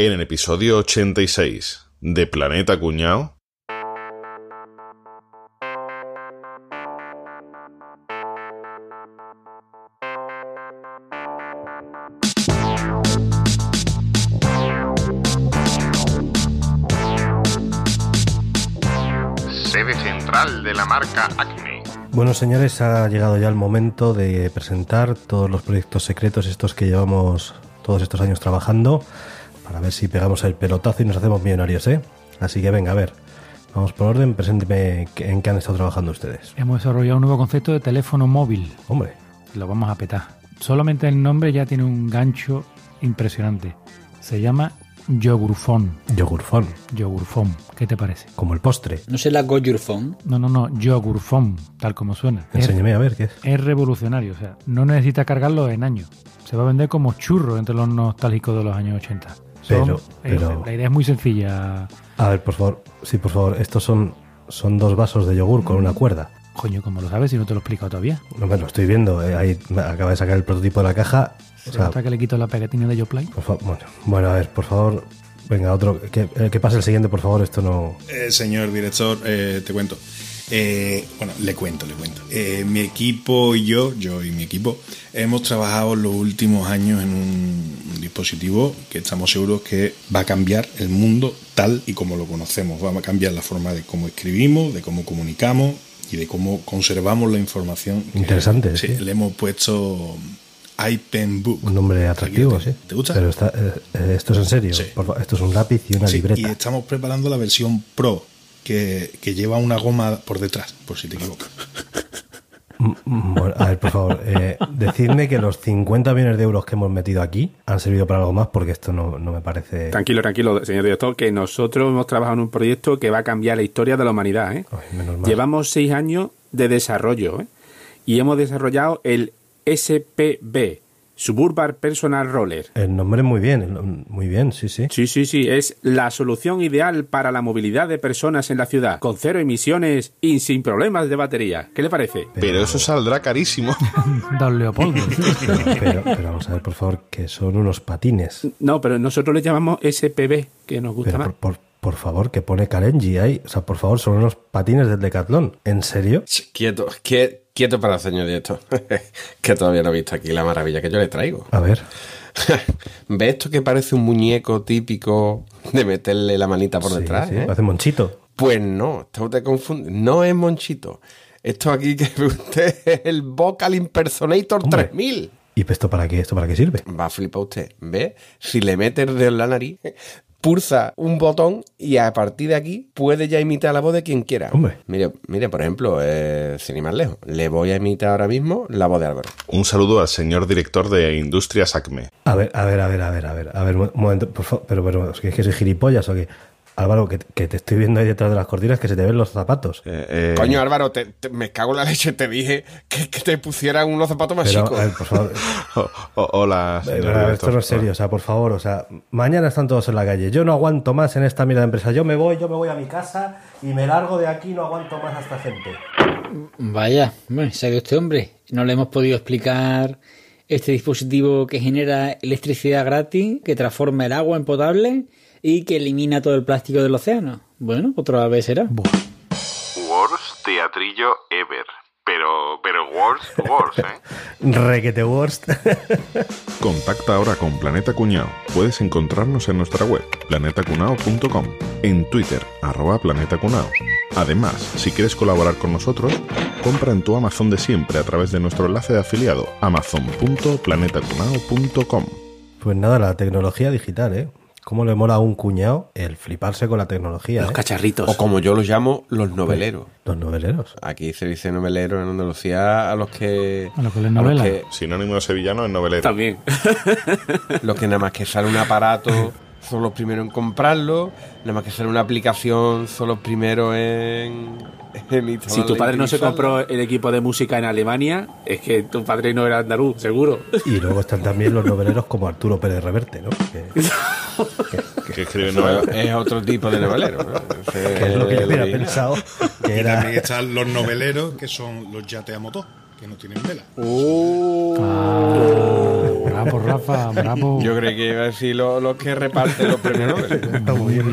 En el episodio 86 de Planeta Cuñao. Sede central de la marca Acme. Bueno, señores, ha llegado ya el momento de presentar todos los proyectos secretos, estos que llevamos todos estos años trabajando, para ver si pegamos el pelotazo y nos hacemos millonarios, ¿eh? Así que venga, a ver, vamos por orden, presénteme en qué han estado trabajando ustedes. Hemos desarrollado un nuevo concepto de teléfono móvil. Hombre, Lo vamos a petar. Solamente el nombre ya tiene un gancho impresionante. Se llama Yogurfón. yogurfón, Yogurfón. ¿Qué te parece? como el postre. ¿No será Go Your Phone? No, no, no. Yogurfón, tal como suena. Es, Enséñeme a ver qué es. es revolucionario. O sea, no necesita cargarlo en años. Se va a vender como churro entre los nostálgicos de los años 80. Son- Pero- eh, pero- La idea es muy sencilla. A ver, por favor, sí, por favor, estos son, son dos vasos de yogur con una cuerda. Coño, como lo sabes si no te lo he explicado todavía. No me lo estoy viendo, eh, ahí acaba de sacar el prototipo de la caja. O Se sea, nota que le quito la pegatina de Yoplay. por fa- bueno, bueno, a ver, por favor, venga, otro, que, eh, que pase el siguiente, por favor, esto no... Eh, señor director, eh, te cuento. Eh, bueno, le cuento, le cuento. Eh, mi equipo y yo, yo y mi equipo, hemos trabajado los últimos años en un, dispositivo que estamos seguros que va a cambiar el mundo tal y como lo conocemos. Va a cambiar la forma de cómo escribimos, de cómo comunicamos y de cómo conservamos la información. que- Interesante, Sí, sí. le hemos puesto Book. Un nombre atractivo, sí. ¿Te gusta? Pero está, eh, eh, esto es en serio. Sí. Esto es un lápiz y una Sí, libreta. y estamos preparando la versión Pro, que, que lleva una goma por detrás, por si te equivocas. Mm, mm, bueno, a ver, por favor, eh, decidme que los 50 millones de euros que hemos metido aquí han servido para algo más, porque esto no, no me parece... Tranquilo, tranquilo, señor director, que nosotros hemos trabajado en un proyecto que va a cambiar la historia de la humanidad. ¿eh? Ay, menos mal. Llevamos seis años de desarrollo ¿eh? y hemos desarrollado el SPB, Suburban Personal Roller. El nombre muy bien, muy bien, sí, sí. Sí, sí, sí, es la solución ideal para la movilidad de personas en la ciudad, con cero emisiones y sin problemas de batería. ¿Qué le parece? Pero eso saldrá carísimo. Don Leopoldo. Pero, pero vamos a ver, por favor, que son unos patines. No, pero nosotros le llamamos SPB, que nos gusta Pero más. por, por, por favor, que pone Karenji ahí. O sea, por favor, son unos patines del Decathlon. ¿En serio? Ch, Quieto, quie- quieto para el señor director. que todavía no he visto aquí la maravilla que yo le traigo. A ver. ¿Ve esto que parece un muñeco típico de meterle la manita por Sí, detrás? sí, eh? parece monchito. Pues no, usted confunde. No es Monchito. Esto aquí que ve usted es el Vocal Impersonator Hombre. 3000. ¿Y esto para qué? ¿Esto para qué sirve? Va a flipar usted. ¿Ve? Si le mete el dedo en la nariz, pulsa un botón y a partir de aquí puede ya imitar la voz de quien quiera. Hombre. Mire, mire por ejemplo, eh, sin ir más lejos, le voy a imitar ahora mismo la voz de Álvaro. Un saludo al señor director de Industrias Acme. A ver, a ver, a ver, a ver, a ver, a ver, un momento, por favor, pero, pero, ¿es que, es que soy gilipollas o qué? Álvaro, que, que te estoy viendo ahí detrás de las cortinas que se te ven los zapatos. Eh, eh, Coño, Álvaro, te- te- me cago en la leche. Te dije que, que te pusieran unos zapatos más Pero, chicos. a ver, por favor, oh, oh, hola, eh, pero, esto no es serio, o sea, por favor, o sea, mañana están todos en la calle. Yo no aguanto más en esta mierda de empresa. Yo me voy, yo me voy a mi casa y me largo de aquí, no aguanto más a esta gente. Vaya, bueno, ¿sabe usted, hombre? No le hemos podido explicar este dispositivo que genera electricidad gratis, que transforma el agua en potable y que elimina todo el plástico del océano. Bueno, otra vez será. Worst teatrillo ever. Pero, pero worst, worst, ¿eh? Requete worst. Contacta ahora con Planeta Cuñao. Puedes encontrarnos en nuestra web, planetacunao.com, en Twitter, arroba planetacunao. Además, si quieres colaborar con nosotros, compra en tu Amazon de siempre a través de nuestro enlace de afiliado, amazon.planetacunao.com. Pues nada, la tecnología digital, ¿eh? ¿Cómo le mola a un cuñado el fliparse con la tecnología? Los ¿eh? cacharritos. O como yo los llamo, los noveleros. Los noveleros. Aquí se dice novelero en Andalucía a los que. A los que los novela. que- Sinónimo de sevillano en novelero. También. Los que nada más que sale un aparato son los primeros en comprarlo, nada más que sale una aplicación son los primeros en, en Si tu padre no se compró el equipo de música en Alemania, es que tu padre no era andaluz, seguro. Y luego están también los noveleros como Arturo Pérez Reverte, ¿no? Que, Que escribe Eso novelas. es otro tipo de novelero. ¿no? Que es lo que yo hubiera pensado que Y era... también están los noveleros, que son los yateamotos, que no tienen vela. Oh. Ah, Rafa, bravo. Yo creo que iba a decir los lo que reparten los premios Nobel. Está muy bien.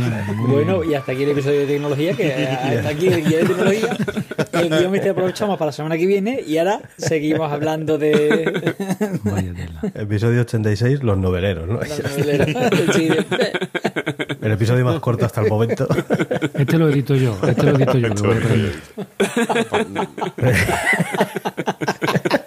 Bueno, y hasta aquí el episodio de tecnología, que hasta aquí el guía de tecnología. El guion este aprovechamos para la semana que viene y ahora seguimos hablando de... Vaya tela. Episodio 86, los noveleros, ¿no? Sí, de- El episodio más corto hasta el momento. Este lo edito yo, este lo edito yo, que voy a aprender.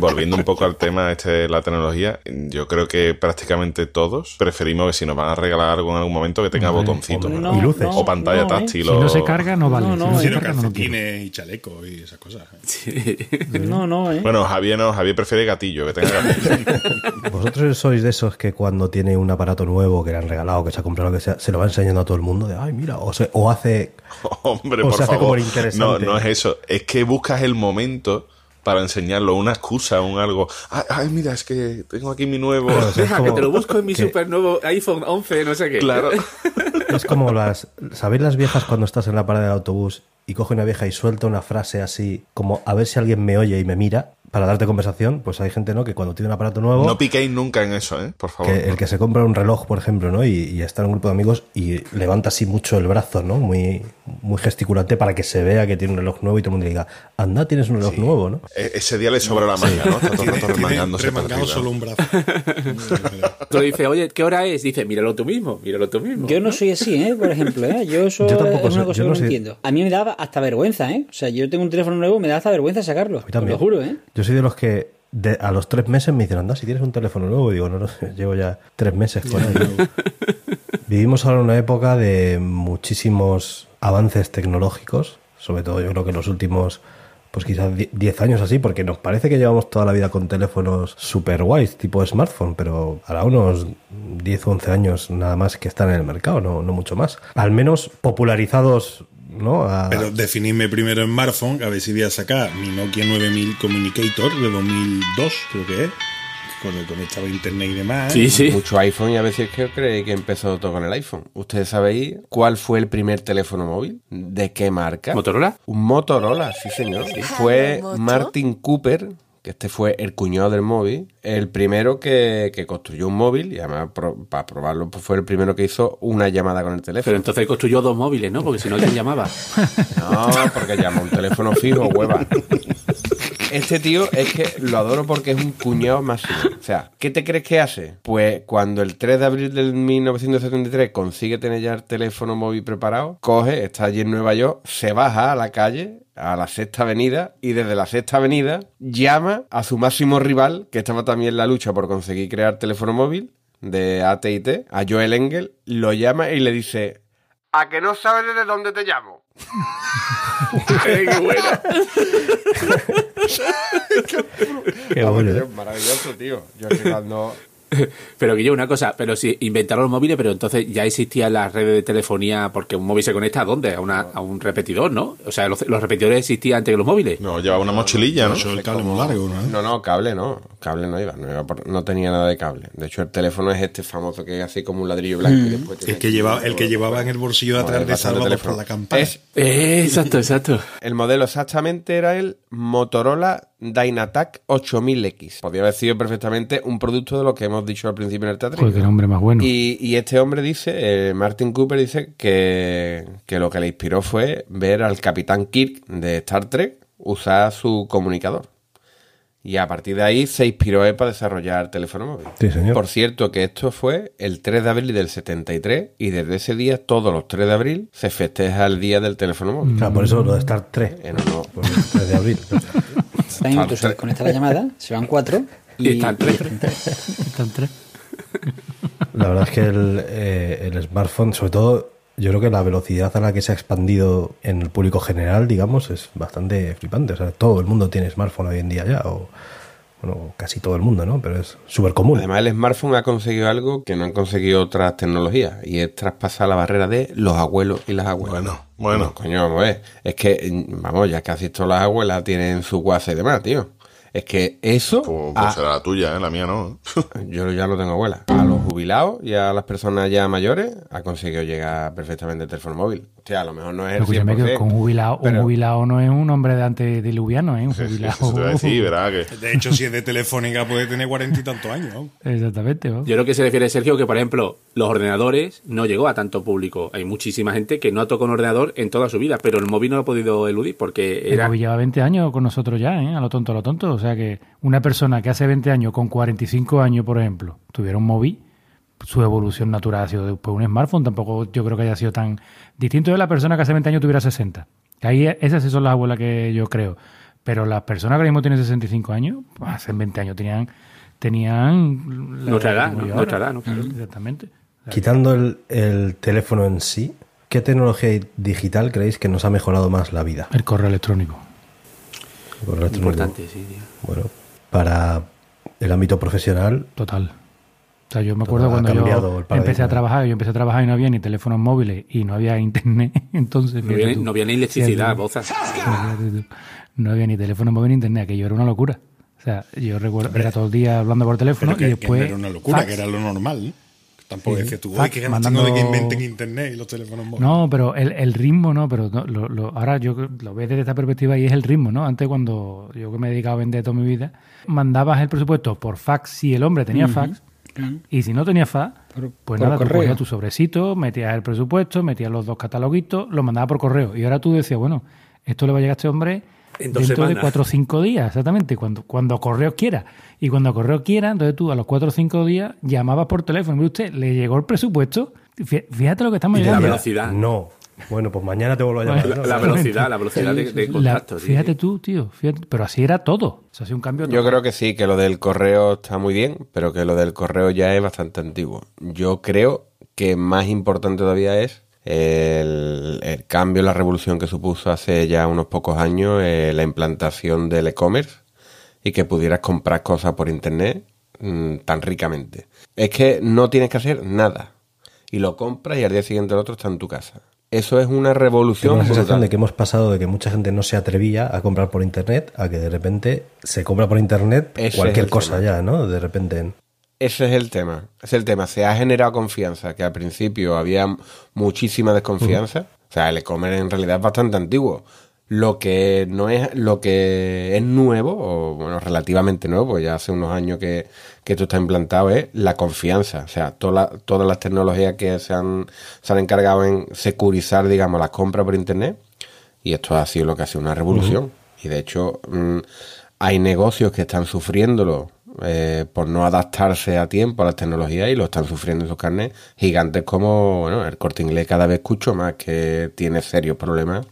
Volviendo un poco al tema este de la tecnología, yo creo que prácticamente todos preferimos que si nos van a regalar algo en algún momento que tenga botoncitos. no, Y luces. no, o pantalla no, ¿eh? táctil. Si o... no se carga, no vale. No, Si no, calcetines y chalecos y esas cosas. No, no, ¿eh? Bueno, Javier no, Javier prefiere gatillo, que tenga gatillo. ¿Vosotros sois de esos que cuando tiene un aparato nuevo que le han regalado, que se ha comprado, lo que sea, se lo va enseñando a todo el mundo? De, ay, mira, o, se- o hace... Hombre, O por se hace como favor. el interesante. No, no es eso. Es que buscas el momento para enseñarlo, una excusa, un algo. Ay, ay, mira, es que tengo aquí mi nuevo. Claro, o sea, es Deja que como te lo busco en mi super nuevo iPhone 11, no sé qué. Claro. Es como las... ¿Sabéis las viejas cuando estás en la parada del autobús y coge una vieja y suelta una frase así, como a ver si alguien me oye y me mira para darte conversación? Pues hay gente, ¿no? Que cuando tiene un aparato nuevo... No piquéis nunca en eso, ¿eh? Por favor. que el que se compra un reloj, por ejemplo, ¿no? Y, y está en un grupo de amigos y levanta así mucho el brazo, ¿no? Muy, muy gesticulante para que se vea que tiene un reloj nuevo y todo el mundo le diga, anda, tienes un reloj nuevo, ¿no? E- Ese día le sobra la manga, ¿no? Está todo el rato remangándose remangado solo un brazo. Tú le dices, oye, ¿qué hora es? Dice, míralo tú mismo, míralo tú mismo. Yo no soy así, ¿eh? Por ejemplo, ¿eh? Yo eso Yo tampoco es soy- una cosa yo que no entiendo. A mí me daba hasta vergüenza, ¿eh? O sea, yo tengo un teléfono nuevo, me da hasta vergüenza sacarlo. A mí también. lo juro, ¿eh? Yo soy de los que de- a los tres meses me dicen, anda, si tienes un teléfono nuevo, digo, no, no, llevo ya tres meses con él. Vivimos ahora una época de muchísimos avances tecnológicos, sobre todo yo creo que en los últimos, pues quizás die- 10 años así, porque nos parece que llevamos toda la vida con teléfonos super guays, tipo smartphone, pero hará unos 10 o 11 años nada más que están en el mercado, no, no mucho más. Al menos popularizados, ¿no? A- Pero definidme primero en smartphone, a ver si voy a sacar mi Nokia 9000 Communicator de 2002, creo que es. Con el conectado a internet y demás. Sí, sí. Mucho iPhone y a veces que cree que empezó todo con el iPhone. ¿Ustedes sabéis cuál fue el primer teléfono móvil? ¿De qué marca? ¿Motorola? Un Motorola, sí señor. Fue Martin Cooper, que este fue el cuñado del móvil, el primero que, que construyó un móvil y además pro- para probarlo pues fue el primero que hizo una llamada con el Pero teléfono. entonces construyó dos móviles, ¿no? Porque si no, ¿quién llamaba? No, porque llama un teléfono fijo, hueva. Este tío es que lo adoro porque es un cuñado máximo. O sea, ¿qué te crees que hace? Pues cuando el 3 de abril del 1973 consigue tener ya el teléfono móvil preparado, coge, está allí en Nueva York, se baja a la calle, a la sexta avenida, y desde la sexta avenida llama a su máximo rival, que estaba también en la lucha por conseguir crear teléfono móvil, de AT&T, a Joel Engel, lo llama y le dice, ¿a que no sabes desde dónde te llamo? ¡Qué buena! Qué bueno. Maravilloso, tío. Yo es que cuando... Pero que yo una cosa, pero si inventaron los móviles, pero entonces ya existían las redes de telefonía, porque un móvil se conecta a dónde? A, una, a un repetidor, ¿no? O sea, los, los repetidores existían antes que los móviles. No, llevaba una mochililla, ¿no? Eso el cable muy largo, ¿no? No, no, cable no. Cable no iba. No, iba por- no tenía nada de cable. De hecho, el teléfono es este famoso que es así como un ladrillo blanco. y después tiene El que, llevaba, el que llevaba en el bolsillo de atrás de Salvador teléfono. por la campana. Es, Eh, exacto, exacto. el modelo exactamente era el Motorola Dynatac 8000X. Podría haber sido perfectamente un producto de lo que hemos dicho al principio en el teatro. Joder, qué nombre más bueno. Y, y este hombre dice, eh, Martin Cooper dice que, que lo que le inspiró fue ver al Capitán Kirk de Star Trek usar su comunicador. Y a partir de ahí se inspiró él para desarrollar teléfono móvil. Sí, señor. Por cierto, que esto fue el 3 de abril del 73 y desde ese día, todos los 3 de abril, se festeja el día del teléfono móvil. Claro, por eso lo de Star 3, En honor- por el 3 de abril. También tú se conecta la llamada, se van cuatro. Y están tres. Están tres. La verdad es que el, eh, el smartphone, sobre todo, yo creo que la velocidad a la que se ha expandido en el público general, digamos, es bastante flipante. O sea, todo el mundo tiene smartphone hoy en día ya, o bueno, casi todo el mundo, ¿no? Pero es súper común. Además, el smartphone ha conseguido algo que no han conseguido otras tecnologías y es traspasar la barrera de los abuelos y las abuelas. Bueno, bueno. No, coño, vamos a ver. Es que, mm, vamos, ya casi todas las abuelas tienen su WhatsApp y demás, tío. Es que eso... Pues, a- pues será la tuya, ¿eh? la mía no. Yo ya lo tengo abuela. A los jubilados y a las personas ya mayores ha conseguido llegar perfectamente el teléfono móvil. Hostia, a lo mejor no es el Pero escúchame que 100%, con jubilado, un pero- jubilado no es un hombre de antediluviano, ¿eh? Un Sí, sí, jubilado. eso te voy a decir, ¿verdad? Que De hecho, si es de Telefónica, puede tener cuarenta y tantos años. ¿no? Exactamente. ¿no? Yo creo que se refiere Sergio que, por ejemplo, los ordenadores no llegó a tanto público. Hay muchísima gente que no ha tocado un ordenador en toda su vida, pero el móvil no lo ha podido eludir porque El móvil lleva 20 años con nosotros ya, ¿eh? A lo tonto, a lo tonto. O sea que una persona que hace 20 años, con 45 años, por ejemplo, tuviera un móvil, su evolución natural ha sido después un smartphone. Tampoco yo creo que haya sido tan distinto de la persona que hace 20 años tuviera 60. Que ahí esas sí son las abuelas que yo creo. Pero las personas que ahora mismo tienen 65 años, pues, hace 20 años tenían tenían la nuestra ahora. edad, ¿no? Claro. Exactamente. Quitando el, el teléfono en sí, ¿qué tecnología digital creéis que nos ha mejorado más la vida? El correo electrónico. El correo electrónico. Importante, sí, tío. Bueno, para el ámbito profesional, Total. O sea, yo me acuerdo cuando yo empecé a trabajar, yo empecé a trabajar y no había ni teléfonos móviles y no había internet, entonces... No había, tú. no había ni electricidad, bozas. Tú. No había ni teléfono móvil ni internet, aquello era una locura. O sea, yo recuerdo, era todo el día hablando por teléfono que, y que después... no era una locura, fax. que era lo normal. ¿no? Tampoco Sí, decías tú, uy, qué tengo de que mandando- inventen internet y los teléfonos móviles. No, pero el, el ritmo no, pero no, lo, lo- ahora yo lo veo desde esta perspectiva y es el ritmo, ¿no? Antes cuando yo que me he dedicado a vender toda mi vida, mandabas el presupuesto por fax si el hombre tenía fax y si no tenía fax, Por- pues por nada, tú correo. cogías tu sobrecito, metías el presupuesto, metías los dos cataloguitos, lo mandabas por correo y ahora tú decías, bueno, esto le va a llegar a este hombre En dos dentro de cuatro o cinco días, exactamente, cuando, cuando correo quiera. Y cuando correo quiera, entonces tú a los cuatro o cinco días llamabas por teléfono. Mire usted, le llegó el presupuesto. Fí- Fíjate lo que estamos Y la llegando. velocidad. no. Bueno, pues mañana te vuelvo a llamar. La velocidad, la velocidad de, de La- contacto. sí, fíjate sí. tú, tío, fíjate, pero así era todo. O sea, ha sido un cambio Yo creo que sí, que lo del correo está muy bien, pero que lo del correo ya es bastante antiguo. Yo creo que más importante todavía es el, el cambio, la revolución que supuso hace ya unos pocos años eh, la implantación del e-commerce y que pudieras comprar cosas por internet mm, tan ricamente. Es que no tienes que hacer nada y lo compras y al día siguiente el otro está en tu casa. Eso es una Tengo revolución la sensación brutal. de que hemos pasado de que mucha gente no se atrevía a comprar por internet a que de repente se compra por internet Ese es cualquier cosa tema. ya, ¿no? De repente. Ese es el tema. Es el tema. Se ha generado confianza, que al principio había muchísima desconfianza. O sea, el e-commerce en realidad es bastante antiguo. Lo que no es, lo que es nuevo, o bueno, relativamente nuevo, pues ya hace unos años que, que esto está implantado, es la confianza. O sea, toda todas las tecnologías que se han, se han encargado en securizar, digamos, las compras por internet. Y esto ha sido lo que ha sido una revolución. Y de hecho, mm, hay negocios que están sufriéndolo eh, por no adaptarse a tiempo a las tecnologías y lo están sufriendo en sus carnes. Gigantes como bueno, el corte inglés, cada vez escucho más que tiene serios problemas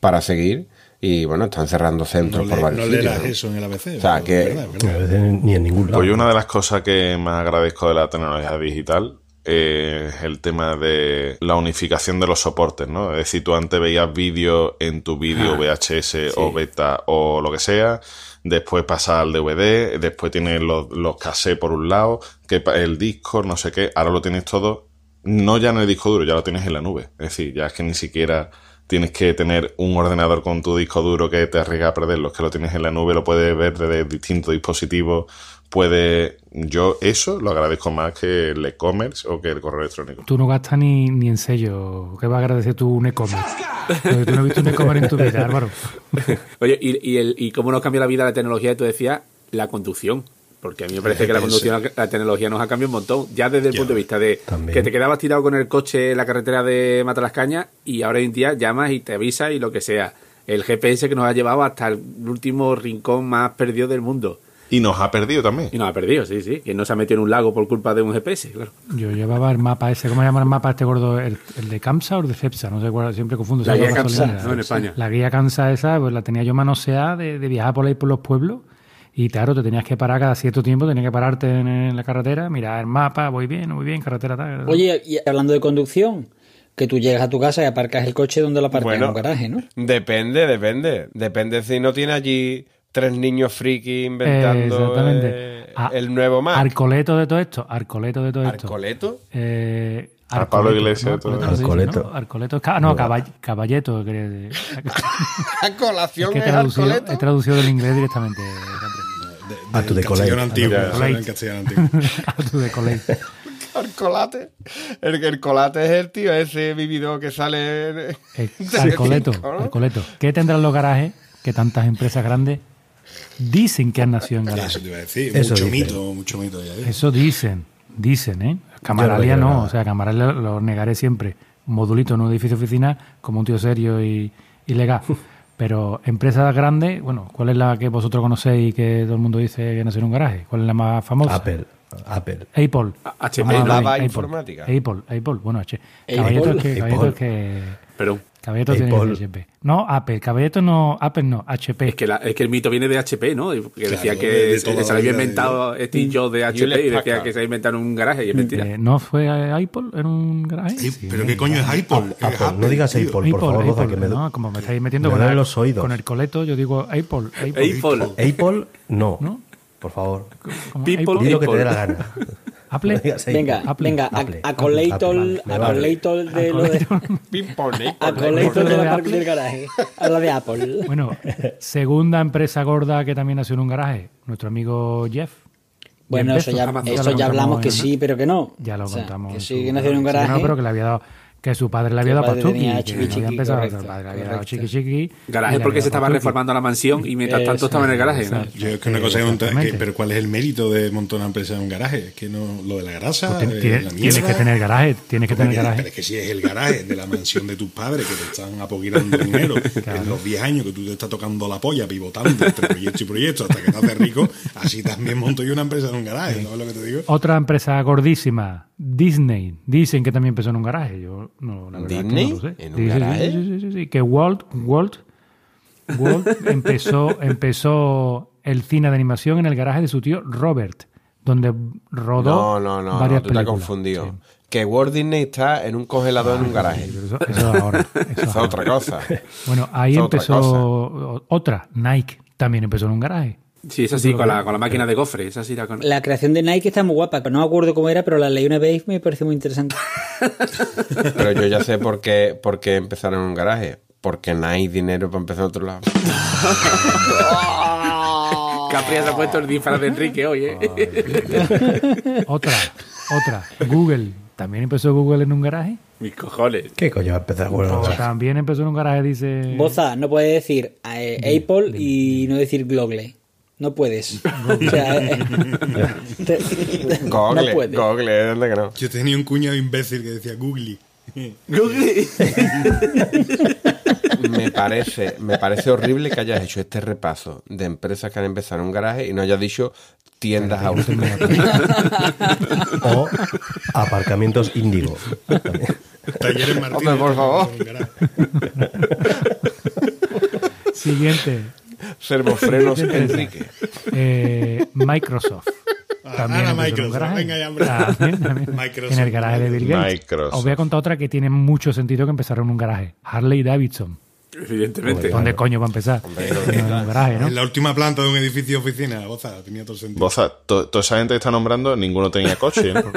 para seguir. Y bueno, están cerrando centros No, por le, varios no sitios. ¿no? eso en el ABC. O sea, que- verdad, verdad. ni en ningún lado. Oye, una de las cosas que más agradezco de la tecnología digital eh, el tema de la unificación de los soportes, ¿no? Es decir, tú antes veías vídeo en tu vídeo VHS o beta o lo que sea, después pasas al DVD, después tienes los, los cassettes por un lado, que el disco, no sé qué, ahora lo tienes todo, no ya en el disco duro, ya lo tienes en la nube. Es decir, ya es que ni siquiera tienes que tener un ordenador con tu disco duro que te arriesga a perderlo, es que lo tienes en la nube, lo puedes ver desde distintos dispositivos, puede yo eso lo agradezco más que el e-commerce o que el correo electrónico. Tú no gastas ni, ni en sello. ¿Qué va a agradecer tú un e-commerce? Tú no has visto un e-commerce en tu vida, Álvaro. Oye, y, y, el, y cómo nos cambia la vida la tecnología, tú decías, la conducción. Porque a mí me parece que la conducción, la tecnología nos ha cambiado un montón. Ya desde el punto de vista de también. que te quedabas tirado con el coche en la carretera de Matalascañas y ahora hoy en día llamas y te avisa y lo que sea. El GPS que nos ha llevado hasta el último rincón más perdido del mundo. Y nos ha perdido también. Y nos ha perdido, sí, sí. Que no se ha metido en un lago por culpa de un GPS, claro. Yo llevaba el mapa ese, ¿cómo se llama el mapa este gordo? ¿El, el de Camsa o el de Cepsa? No sé cuál, siempre confundo. La guía Camsa. ¿no? En España. La guía Camsa esa, pues la tenía yo manoseada de, de viajar por ahí por los pueblos. Y claro, te tenías que parar cada cierto tiempo, tenías que pararte en, en la carretera, mirar el mapa, voy bien, voy bien, carretera tal. Oye, y hablando de conducción, que tú llegas a tu casa y aparcas el coche donde lo aparcas, Bueno. en un garaje, ¿no? Depende, depende. Depende si no tiene allí tres niños friki inventando Exactamente. eh, A- el nuevo Mac. Arcoleto de todo esto, Arcoleto de todo esto. ¿Arcoleto? Eh, A Pablo Arcoleto, Iglesias. Arcoleto Arcoleto. ¿no? Arcoleto es no, caball- caballeto. quería decir. ¿A colación Es que he es traducido, Arcoleto? he traducido del inglés directamente. Andrés. A tu del de castellano antiguo. A tu de. El castellano antiguo. A tu de colegio. El colate. El, el colate es el tío ese vivido que sale. Eh, de cinco, ¿no? Alcoleto. ¿Qué tendrán los garajes que tantas empresas grandes dicen que han nacido en Eso garajes? te iba a decir. Eso mucho dice. mito, mucho mito. Ya ves. Eso dicen, dicen, ¿eh? Camaralia no o sea, Camaralia lo, negaré siempre. Modulito en un edificio de oficina como un tío serio y, y legal. Pero empresas grandes, bueno, ¿cuál es la que vosotros conocéis y que todo el mundo dice que nació en un garaje? ¿Cuál es la más famosa? Apple. Apple. Apple. HP, Vamos a ¿no? ver, Lava Apple. informática. Apple, Apple, bueno, H. Apple. Caballeto es que, Apple. Caballeto es que, Pero Caballeto tiene que Apple. ser HP. No, Apple, Caballeto no, Apple no, HP. es que, la- es que el mito viene de HP, ¿no? Que decía Claro, que de- de se, se había inventado Steve Jobs de HP y Hewlett decía que se había inventado en un garaje y es mentira. Eh, ¿No fue Apple en un garaje? Ey, Sí, ¿Pero ¿eh? qué coño es Apple? ¿Qué es Apple. No digas? Apple, por favor, Boza, que me, no, como me estáis metiendo me con, el, los oídos. con el coleto, yo digo Apple. Apple. Apple. Apple, no. ¿No? Por favor. People. Apple. Di lo que te Apple. dé la gana. Apple. Venga, Apple, venga, a- me acolator de lo de, ¿eh? de de la del garaje. Habla de Apple. Bueno, segunda empresa gorda que también nació en un garaje, nuestro amigo Jeff. Bueno, eso ya, eso ya hablamos que sí, pero que no. Ya lo contamos. Que sí, que nació en un garaje. no, pero que le había dado. Que su padre le había dado tenía Que chiqui, había empezado. correcto, el padre le había dado chiqui chiqui. Garaje porque se estaba reformando la mansión y mientras tanto estaba en el garaje. Yo es que una cosa es que- pero ¿cuál es el mérito de montar una empresa en un garaje? Es que no lo de la grasa, eh, tiene- la Tienes que tener garaje, tienes que tener Pero garaje. es que si es el garaje de la mansión de tus padres que te están apoquirando dinero en los 10 años que tú te estás tocando la polla, pivotando entre proyecto y proyecto hasta que te haces rico, así también monto yo una empresa en un garaje, ¿sabes lo que te digo? Otra empresa gordísima, Disney. Dicen que también empezó en un garaje. Yo no, la verdad es que ¿Disney? no lo sé. ¿En un Sí, sí, sí, garaje? Sí, sí, sí, sí, Que Walt, Walt, Walt empezó, empezó el cine de animación en el garaje de su tío Robert, donde rodó No, no, no, varias no, tú te has películas. confundido. Sí. Que Walt Disney está en un congelador en un garaje. Pero Eso, eso es ahora. eso es Esa es ahora. otra cosa. Bueno, ahí Eso es otra empezó otra, Nike, también empezó en un garaje. Sí, es así, con la, con la máquina de gofre. Es así la con... La creación de Nike está muy guapa, pero no me acuerdo cómo era, pero la leí una vez y me pareció muy interesante. Pero yo ya sé por qué, por qué empezaron en un garaje. Porque no hay dinero para empezar en otro lado. Capri se ha puesto el disfraz de Enrique hoy, ¿eh? Otra, otra, Google. También empezó Google en un garaje. Mis cojones. ¿Qué coño va a empezar? O también empezó en un garaje, dice. Boza, no puedes decir eh, Apple y no decir Google. No puedes. O sea, eh, te- Google, no puedes. Google, ¿dónde que no? Yo tenía un cuñado imbécil que decía Googly. Me parece, me parece horrible que hayas hecho este repaso de empresas que han empezado en un garaje y no hayas dicho tiendas auto. o aparcamientos índigo. Talleres Martínez. Hombre, por favor. Siguiente. Servofrenos Enrique. Eh, Microsoft. También venga ya, hombre. También, también. Microsoft. En el garaje de Bill Gates. Microsoft. Os voy a contar otra que tiene mucho sentido que empezaron en un garaje. Harley Davidson. Evidentemente. ¿Dónde coño va a empezar? en un garaje, ¿no? En la última planta de un edificio de oficina, Boza, tenía todo el sentido. Boza, to- toda esa gente que está nombrando, ninguno tenía coche. ¿no?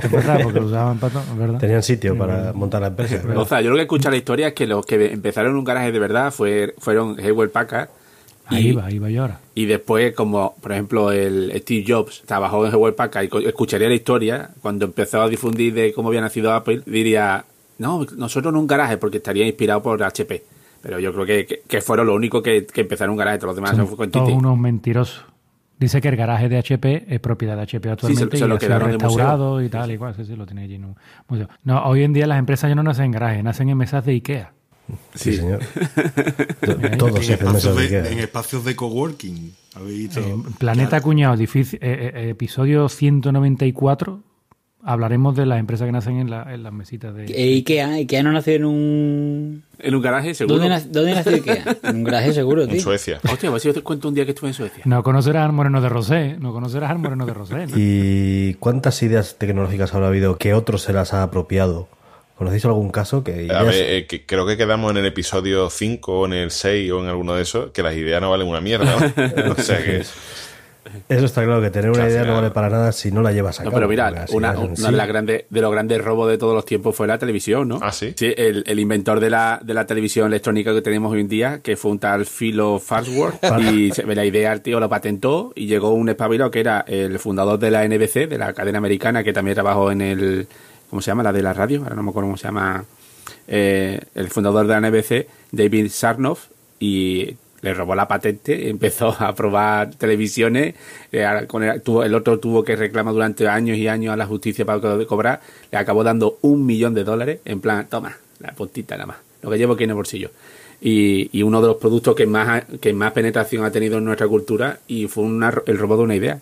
Es verdad, porque lo usaban para todo, es verdad. Tenían sitio para montar la empresa. Sea, yo lo que he escuchado la historia es que los que empezaron en un garaje de verdad fue, fueron Hewlett Packard. Ahí Y, va, ahí va yo ahora. y después, como por ejemplo el Steve Jobs trabajó en Hewlett Packard y escucharía la historia, cuando empezó a difundir de cómo había nacido Apple, diría, no, nosotros en un garaje, porque estaría inspirado por HP. Pero yo creo que, que, que fueron los únicos que, que empezaron un garaje, todos los demás Son se fue todos unos mentirosos. Dice que el garaje de HP es propiedad de HP actualmente se lo y ha sido quedaron de restaurado y tal, igual, sí, sí, lo tiene allí en un museo. No, hoy en día las empresas ya no nacen en garajes, nacen en mesas de Ikea. Sí, señor. Todos en, espacios de en espacios de coworking. Eh, Planeta Cuñado, difícil- eh, eh, episodio 194, hablaremos de las empresas que nacen en, la- en las mesitas de... Eh, Ikea, Ikea no nació en un... En un garaje, seguro. ¿Dónde, nac- ¿Dónde nació Ikea? En un garaje seguro, En tío. Suecia. Hostia, a ver si yo te cuento un día que estuve en Suecia. No conocerás al Moreno de Rosé, no conocerás al Moreno de Rosé. ¿no? ¿Y cuántas ideas tecnológicas habrá habido que otro se las ha apropiado? ¿Conocéis algún caso que A ver, eh, que creo que quedamos en el episodio 5 o en el 6 o en alguno de esos, que las ideas no valen una mierda. ¿no? o sea que Eso está claro, que tener una idea no vale para nada si no la llevas a No, cabo. pero mira, una, sí. de, las grandes, de los grandes robos de todos los tiempos fue la televisión, ¿no? Ah, ¿sí? Sí, el, el inventor de la, de la televisión electrónica que tenemos hoy en día, que fue un tal Philo Farnsworth, y se- la idea el tío lo patentó y llegó un espabilado que era el fundador de la NBC, de la cadena americana, que también trabajó en el, ¿cómo se llama? La de la radio, ahora no me acuerdo cómo se llama, eh, el fundador de la NBC, David Sarnoff, y le robó la patente, empezó a probar televisiones, eh, el, otro tuvo que reclamar durante años y años a la justicia para co- cobrar, le acabó dando un millón de dólares, en plan, toma, la puntita nada más, lo que llevo aquí en el bolsillo. Y, uno de los productos que más, que más penetración ha tenido en nuestra cultura y fue el robo de una idea.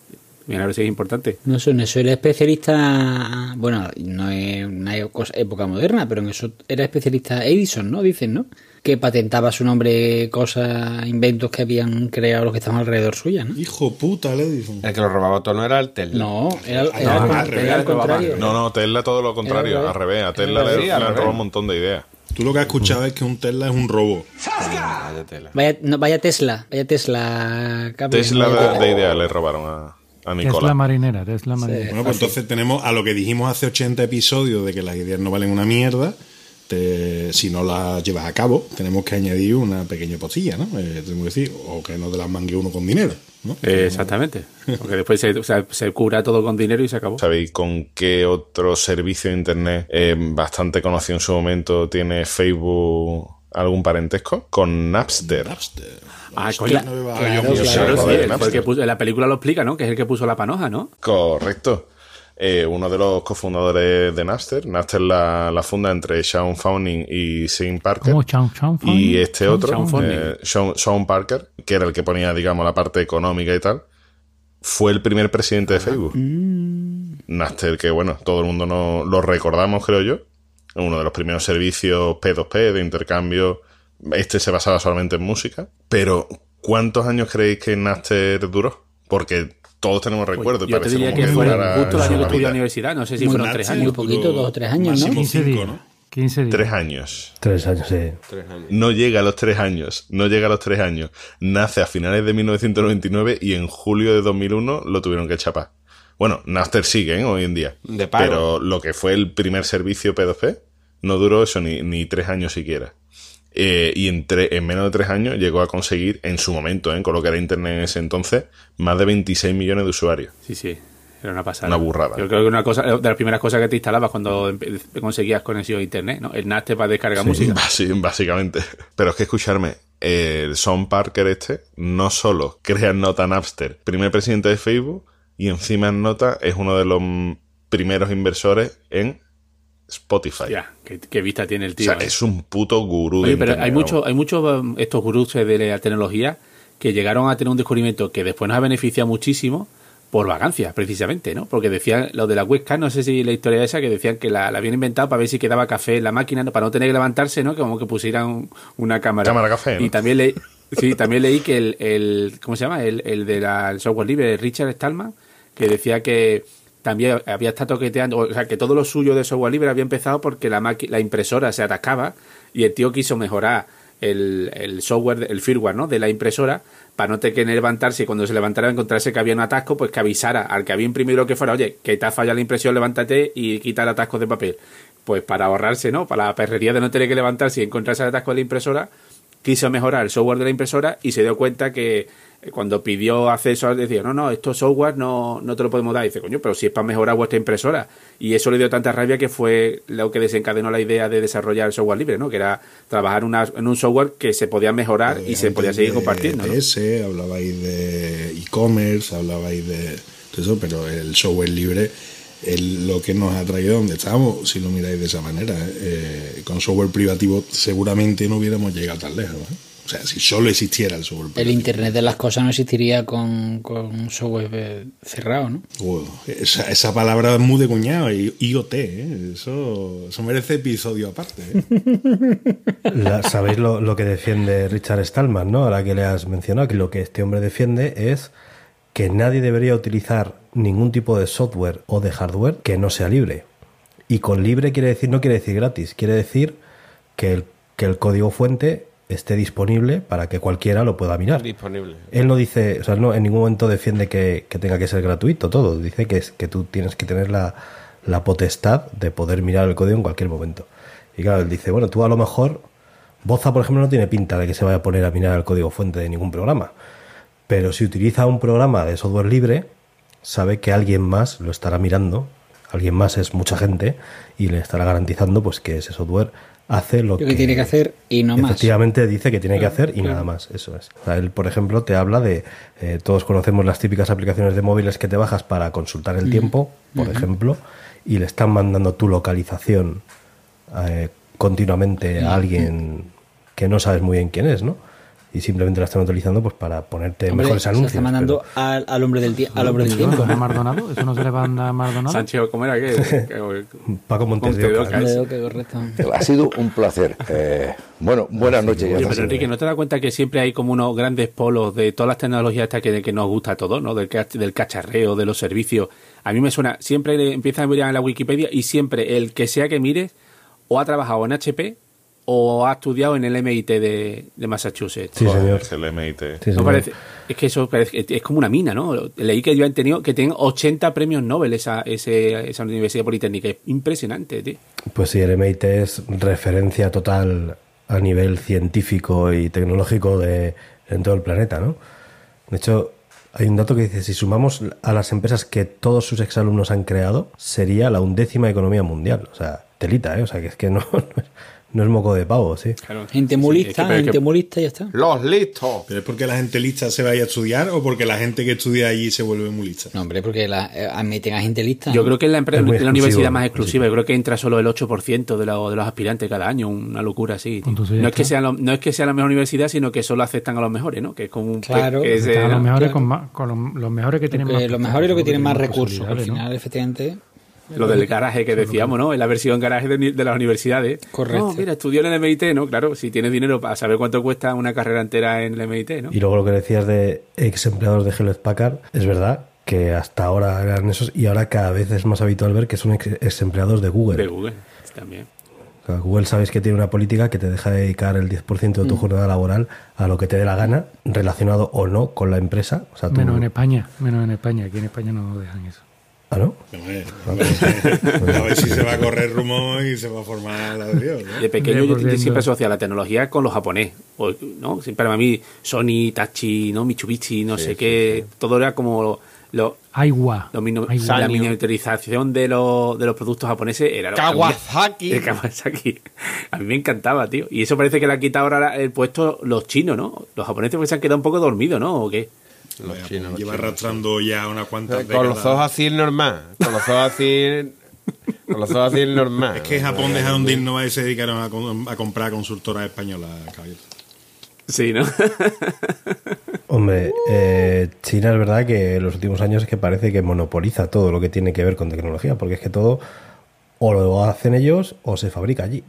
Mira, a ver si es importante. No sé, en eso era especialista. Bueno, no es una época moderna, pero en eso era especialista Edison, ¿no? Dicen, ¿no? Que patentaba su nombre cosas, inventos que habían creado los que estaban alrededor suya, ¿no? Hijo puta, le Edison. El que lo robaba todo no era el Tesla. No, era, era, no, al- al era al contrario. No, no, Tesla todo lo contrario, al revés. A Tesla le, le han revés. robado un montón de ideas. Tú lo que has escuchado es que un Tesla es un robo. Vaya no, vaya Tesla, vaya Tesla. cabrón, Tesla de, de ideas le robaron a, a Tesla Nicolás. marinera, Tesla marinera. Bueno, pues entonces tenemos a lo que dijimos hace 80 episodios de que las ideas no valen una mierda. te- si no las llevas a cabo, tenemos que añadir una pequeña postilla, ¿no? Eh, tenemos que decir, o que no te las mangue uno con dinero, ¿no? Eh, exactamente. Porque después se, o sea, se cura todo con dinero y se acabó. ¿Sabéis con qué otro servicio de internet eh, bastante conocido en su momento tiene Facebook algún parentesco? Con Napster. Napster. Ah, coño. la película lo explica, ¿no? Que es el que puso la panoja, ¿no? Correcto. Eh, uno de los cofundadores de Napster. Napster la, la funda entre Sean Fawning y Sean Parker. ¿Cómo? Sean- Sean Y este Sean- otro, Sean eh, Sean, Sean Parker, que era el que ponía, digamos, la parte económica y tal, fue el primer presidente de Facebook. Napster, que bueno, todo el mundo no, lo recordamos, creo yo. Uno de los primeros servicios P2P de intercambio. Este se basaba solamente en música. Pero, ¿cuántos años creéis que Napster duró? Porque todos tenemos recuerdos. y Yo te parece diría como que que fue justo el año que estudié la universidad. No sé si Muy fueron tres años. Muy poquito, dos o tres años, ¿no? máximo 15 cinco, días. ¿no? 15 días. Tres años. Tres años, sí. Tres años. No llega a los tres años, no llega a los tres años. Nace a finales de 1999 y en julio de 2001 lo tuvieron que chapar. Bueno, Napster sigue ¿eh? hoy en día. De pago. Pero lo que fue el primer servicio P2P no duró eso ni, ni tres años siquiera. Eh, y en, tre- en menos de tres años llegó a conseguir, en su momento, ¿eh? con lo que era Internet en ese entonces, más de 26 millones de usuarios. Sí, sí. Era una pasada. Una burrada. Yo creo que una cosa de las primeras cosas que te instalabas cuando conseguías conexión a internet, ¿no? El Napster para descargar música. Basi- básicamente. Pero es que escucharme, el Sean Parker este no solo crea nota Napster, primer presidente de Facebook, y encima en nota es uno de los primeros inversores en Spotify. Ya, qué, qué vista tiene el o tío. sea, ¿eh? es un puto gurú Oye, de pero hay muchos hay muchos um, estos gurús de la tecnología que llegaron a tener un descubrimiento que después nos ha beneficiado muchísimo por vagancias, precisamente, ¿no? Porque decían lo de la webcam, no sé si la historia esa, que decían que la, la habían inventado para ver si quedaba café en la máquina, ¿no? para no tener que levantarse, ¿no? Como que pusieran una cámara. Cámara café, ¿no? Y también leí, sí, también leí que el, el ¿cómo se llama? El, el de la, el software libre, Richard Stallman, que decía que había estado toqueteando, o sea, que todo lo suyo de software libre había empezado porque la, la impresora se atascaba y el tío quiso mejorar el, el software, el firmware, ¿no? De la impresora para no tener que levantarse y cuando se levantara encontrarse que había un atasco, pues que avisara al que había imprimido lo que fuera, oye, que te ha fallado la impresión, levántate y quita el atasco de papel. Pues para ahorrarse, ¿no? Para la perrería de no tener que levantarse y encontrarse el atasco de la impresora, quiso mejorar el software de la impresora y se dio cuenta que cuando pidió acceso decía, no, no, esto software no, no te lo podemos dar. Y dice, coño, pero si es para mejorar vuestra impresora. Y eso le dio tanta rabia que fue lo que desencadenó la idea de desarrollar el software libre, ¿no? Que era trabajar una- en un software que se podía mejorar y se podía seguir de compartiendo. ¿no? PS, hablabais de e-commerce, hablabais de todo eso, pero el software libre es lo que nos ha traído donde estamos, si lo miráis de esa manera. ¿eh? Eh, con software privativo seguramente no hubiéramos llegado tan lejos. ¿eh? O sea, si solo existiera el software El. Internet de las cosas no existiría con, con un software eh, cerrado, ¿no? Wow, esa, esa palabra es muy de cuñado, IoT, ¿eh? eso, eso merece episodio aparte. ¿eh? La- Sabéis lo, lo que defiende Richard Stallman, ¿no? Ahora que le has mencionado, que lo que este hombre defiende es que nadie debería utilizar ningún tipo de software o de hardware que no sea libre. Y con libre quiere decir, no quiere decir gratis, quiere decir que el, que el código fuente esté disponible para que cualquiera lo pueda mirar. Disponible. Él no dice, o sea, no, en ningún momento defiende que, que tenga que ser gratuito todo. Dice que, es, que tú tienes que tener la, la potestad de poder mirar el código en cualquier momento. Y claro, él dice, bueno, tú a lo mejor, Boza, por ejemplo, no tiene pinta de que se vaya a poner a mirar el código fuente de ningún programa. Pero si utiliza un programa de software libre, sabe que alguien más lo estará mirando. Alguien más es mucha gente y le estará garantizando pues que ese software hace lo, Lo que tiene que hacer y no más. Efectivamente dice que tiene que hacer y nada más, eso es. O sea, él, por ejemplo, te habla de, eh, todos conocemos las típicas aplicaciones de móviles que te bajas para consultar el tiempo, por ejemplo, y le están mandando tu localización eh, continuamente a alguien que no sabes muy bien quién es, ¿no? Y simplemente la están utilizando pues para ponerte Hombre, mejores se anuncios. está mandando pero- al, al hombre del, al hombre del ¿Eso tiempo. Mardonado? ¿Eso no se le manda a Mardonado? Sánchez, ¿cómo era? ¿Qué? ¿Qué- Paco Montes de Montes de Oca, que correcto. Ha sido un placer. Eh, bueno, buenas noches. Oye, pero. Enrique, ¿no te das cuenta que siempre hay como unos grandes polos de todas las tecnologías estas que, que nos gusta a todos, ¿no? Del, del cacharreo, de los servicios. A mí me suena, siempre empiezas a mirar en la Wikipedia y siempre el que sea que mires o ha trabajado en HP o ha estudiado en el MIT de, de Massachusetts. Sí, señor. Es el MIT. Sí, No señor. parece- es que eso parece- es como una mina, ¿no? Leí que habían tenido que tienen 80 premios Nobel esa, ese- esa Universidad Politécnica. Es impresionante, tío. Pues sí, el MIT es referencia total a nivel científico y tecnológico de, en todo el planeta, ¿no? De hecho, hay un dato que dice, si sumamos a las empresas que todos sus exalumnos han creado, sería la undécima economía mundial. O sea, telita, ¿eh? O sea, que es que no, no, es, no es moco de pavo, sí. Claro. Gente Sí, muy es que- lista, es que- gente muy lista ya está. Los listos. ¿Pero es porque la gente lista se vaya a estudiar o porque la gente que estudia allí se vuelve muy lista? No, hombre, porque la, eh, admiten a gente lista. Yo creo que es la, empresa, Es la exclusivo, universidad más sí. exclusiva. Yo creo que entra solo el 8% de, lo- de los aspirantes cada año. Una locura así. Entonces no, es que sea lo- no es que sea la mejor universidad, sino que solo aceptan a los mejores, ¿no? Que es como un... Claro. que es, eh, los mejores claro. con, más, con los, los mejores que tienen Porque más. lo mejor es lo que tienen más recursos. Al final, efectivamente. Lo del garaje que decíamos, ¿no? Es la versión garaje de, de las universidades. Correcto. No, mira, estudió en el MIT, ¿no? Claro, si tienes dinero para saber cuánto cuesta una carrera entera en el MIT, ¿no? Y luego lo que decías de ex empleados de Hewlett Packard, es verdad que hasta ahora eran esos y ahora cada vez es más habitual ver que son ex, ex empleados de Google. De Google también. Google sabes que tiene una política que te deja dedicar el 10% de tu Mm. jornada laboral a lo que te dé la gana, relacionado o no con la empresa. O sea, tú- Menos en España, menos en España. Aquí en España no dejan eso. ¿Ah, no? A ver, a ver, a ver si se va a correr rumor y se va a formar la de Dios, ¿no? De pequeño yo, siempre asocio la tecnología con los japonés, o, ¿no? Siempre para mí Sony, Tachi, ¿no? Mitsubishi, no sé qué, todo era como lo, minu- Agua. la miniaturización de los, de los productos japoneses era lo- Kawasaki. El Kawasaki. A mí me encantaba, tío. Y eso parece que le han quitado ahora el puesto los chinos, ¿no? Los japoneses pues se han quedado un poco dormidos, ¿no? ¿O qué? Los Vaya, chinos, pues, los lleva chinos. arrastrando ya unas cuantas Con los décadas. ojos así normal. Con los ojos así. Con los ojos así normal. Es que Japón dejaron de innovar y se dedicaron a, a comprar consultoras españolas, caballero. Sí, ¿no? Hombre, eh, China es verdad que en los últimos años es que parece que monopoliza todo lo que tiene que ver con tecnología, porque es que todo o lo hacen ellos o se fabrica allí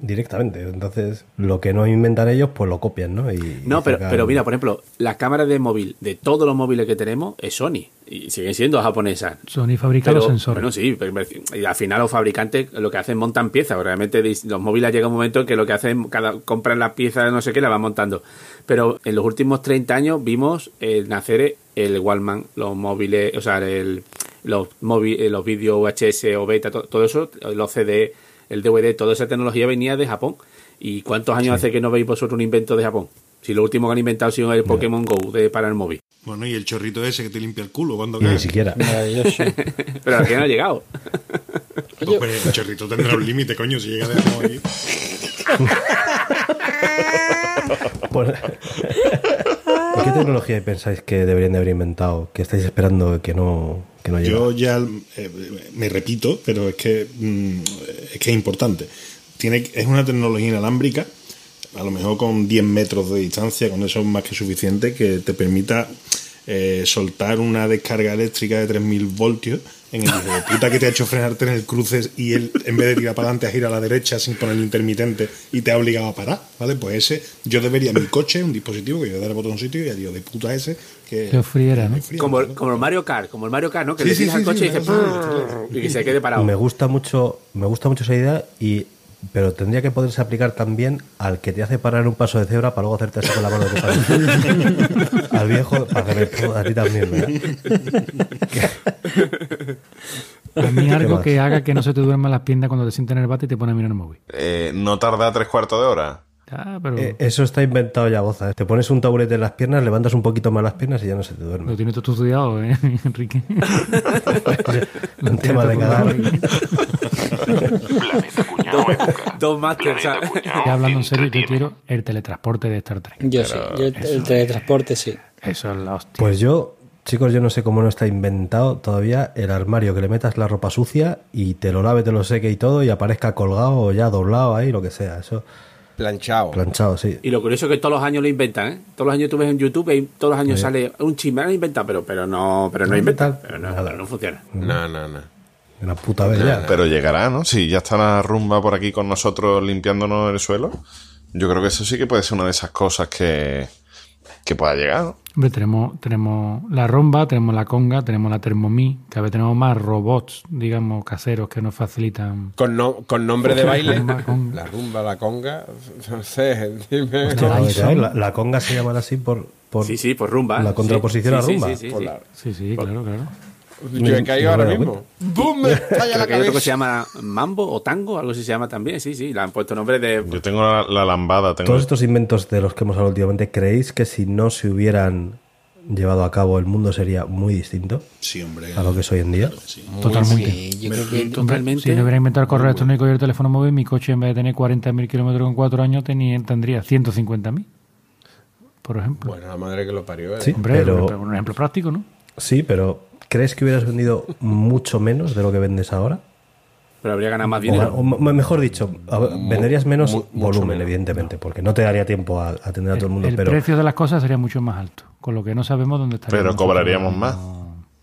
directamente. Entonces, lo que no inventan ellos, pues lo copian, ¿no? Y, No, y pero, sacan- pero mira, por ejemplo, las cámaras de móvil de todos los móviles que tenemos es Sony. Y siguen siendo japonesas. Sony fabrica Pero, los sensores. Bueno, sí, pero- y al final los fabricantes lo que hacen montan piezas. Realmente los móviles llega un momento en que lo que hacen, cada compran las piezas, no sé qué, las van montando. Pero en los últimos 30 años vimos eh, nacer el Wallman, los móviles, o sea, el, los móviles, los vídeos VHS o beta, to- todo eso, los CD, el DVD, toda esa tecnología venía de Japón. ¿Y cuántos años hace que no veis vosotros un invento de Japón? Si lo último que han inventado ha sido el Pokémon Go de, para el móvil. Bueno, y el chorrito ese que te limpia el culo cuando Y ni siquiera. Pero aquí no ha llegado. Pues, pero el chorrito tendrá un límite, coño, si llega de nuevo aquí. Pues- ¿Y ¿Qué tecnología pensáis que deberían de haber inventado? Que estáis esperando que no, que no llegue. Yo ya eh, me repito, pero es que mm, es que es importante. Tiene, es una tecnología inalámbrica, a lo mejor con 10 metros de distancia, con eso es más que suficiente, que te permita eh, soltar una descarga eléctrica de 3000 voltios en el hijo de puta que te ha hecho frenarte en el cruce y él, en vez de tirar para adelante, a girar a la derecha sin poner el intermitente y te ha obligado a parar, ¿vale? Pues ese, yo debería, mi coche, un dispositivo que yo daré botoncito y adiós de puta ese, que, Que friera, ¿no? fría, Como, ¿no? como el Mario Kart, como el Mario Kart, ¿no? Que Sí, le sí, al coche sí, y dice y que se quede parado. Me gusta mucho, me gusta mucho esa idea y pero tendría que poderse aplicar también al que te hace parar un paso de cebra para luego hacerte así con la mano de tu padre. al viejo, para que me a ti también, ¿verdad? A mí algo que haga que no se te duerman las piernas cuando te sientas en el bate y te pones a mirar el móvil. Eh, no tarda tres cuartos de hora. Pero Eh, eso está inventado ya, Boza. ¿eh? Te pones un taburete en las piernas, levantas un poquito más las piernas y ya no se te duerme. lo tienes todo estudiado, ¿eh, Enrique? Un tema de cada Dos másteres, ¿sabes? Ya hablando en serio, yo quiero el teletransporte de Star Trek. Yo sí, yo el, el teletransporte sí. Eso es la hostia. Pues yo, chicos, yo no sé cómo no está inventado todavía el armario que le metas la ropa sucia y te lo lave, te lo seque y todo y aparezca colgado o ya doblado ahí, lo que sea. Eso, Planchado. planchado, sí. Y lo curioso es que todos los años lo inventan, ¿eh? Todos los años tú ves en YouTube y todos los años sale un chisme, lo inventan, pero, pero no, pero no, No inventan. Pero no, pero no funciona. No, no, no. Una puta vez ya. Pero llegará, ¿no? Si ya está la rumba por aquí con nosotros limpiándonos el suelo. Yo creo que eso sí que puede ser una de esas cosas que, que pueda llegar, ¿no? Hombre, tenemos, tenemos la romba, tenemos la conga, tenemos la termomí, cada vez tenemos más robots, digamos, caseros que nos facilitan. Con, no- con nombre de baile. Rumba. La rumba, la conga. No sé, dime. Hostia, la, la conga se llama así por, por Sí, sí, por rumba. la contraposición Sí, a sí, rumba. Sí, sí, Por sí. la- Sí, sí, claro, claro. Yo he caído ahora mismo. ¡Bum! Me estalla Creo la que hay otro que se cabeza. llama Mambo o Tango, algo así se llama también. Sí, sí, le han puesto nombre de. Yo tengo la, la lambada, tengo... Todos estos inventos de los que hemos hablado últimamente, ¿creéis que si no se hubieran llevado a cabo el mundo sería muy distinto Sí, hombre. a lo que es hoy en día? Totalmente. Sí, yo creo que Hombre, Totalmente. Si no hubiera inventado el correo electrónico y el teléfono móvil, mi coche en vez de tener 40.000 kilómetros en cuatro años tenía, tendría 150.000. Por ejemplo. Bueno, la madre que lo parió. ¿eh? Sí, Hombre, pero- pero un ejemplo práctico, ¿no? Sí, pero ¿crees que hubieras vendido mucho menos de lo que vendes ahora? Pero habría ganado más dinero. o mejor dicho, ver, venderías menos mu- volumen, menos. evidentemente, porque no te daría tiempo a a atender a todo el mundo, el pero precio de las cosas sería mucho más alto, con lo que no sabemos dónde estaría. Pero cobraríamos más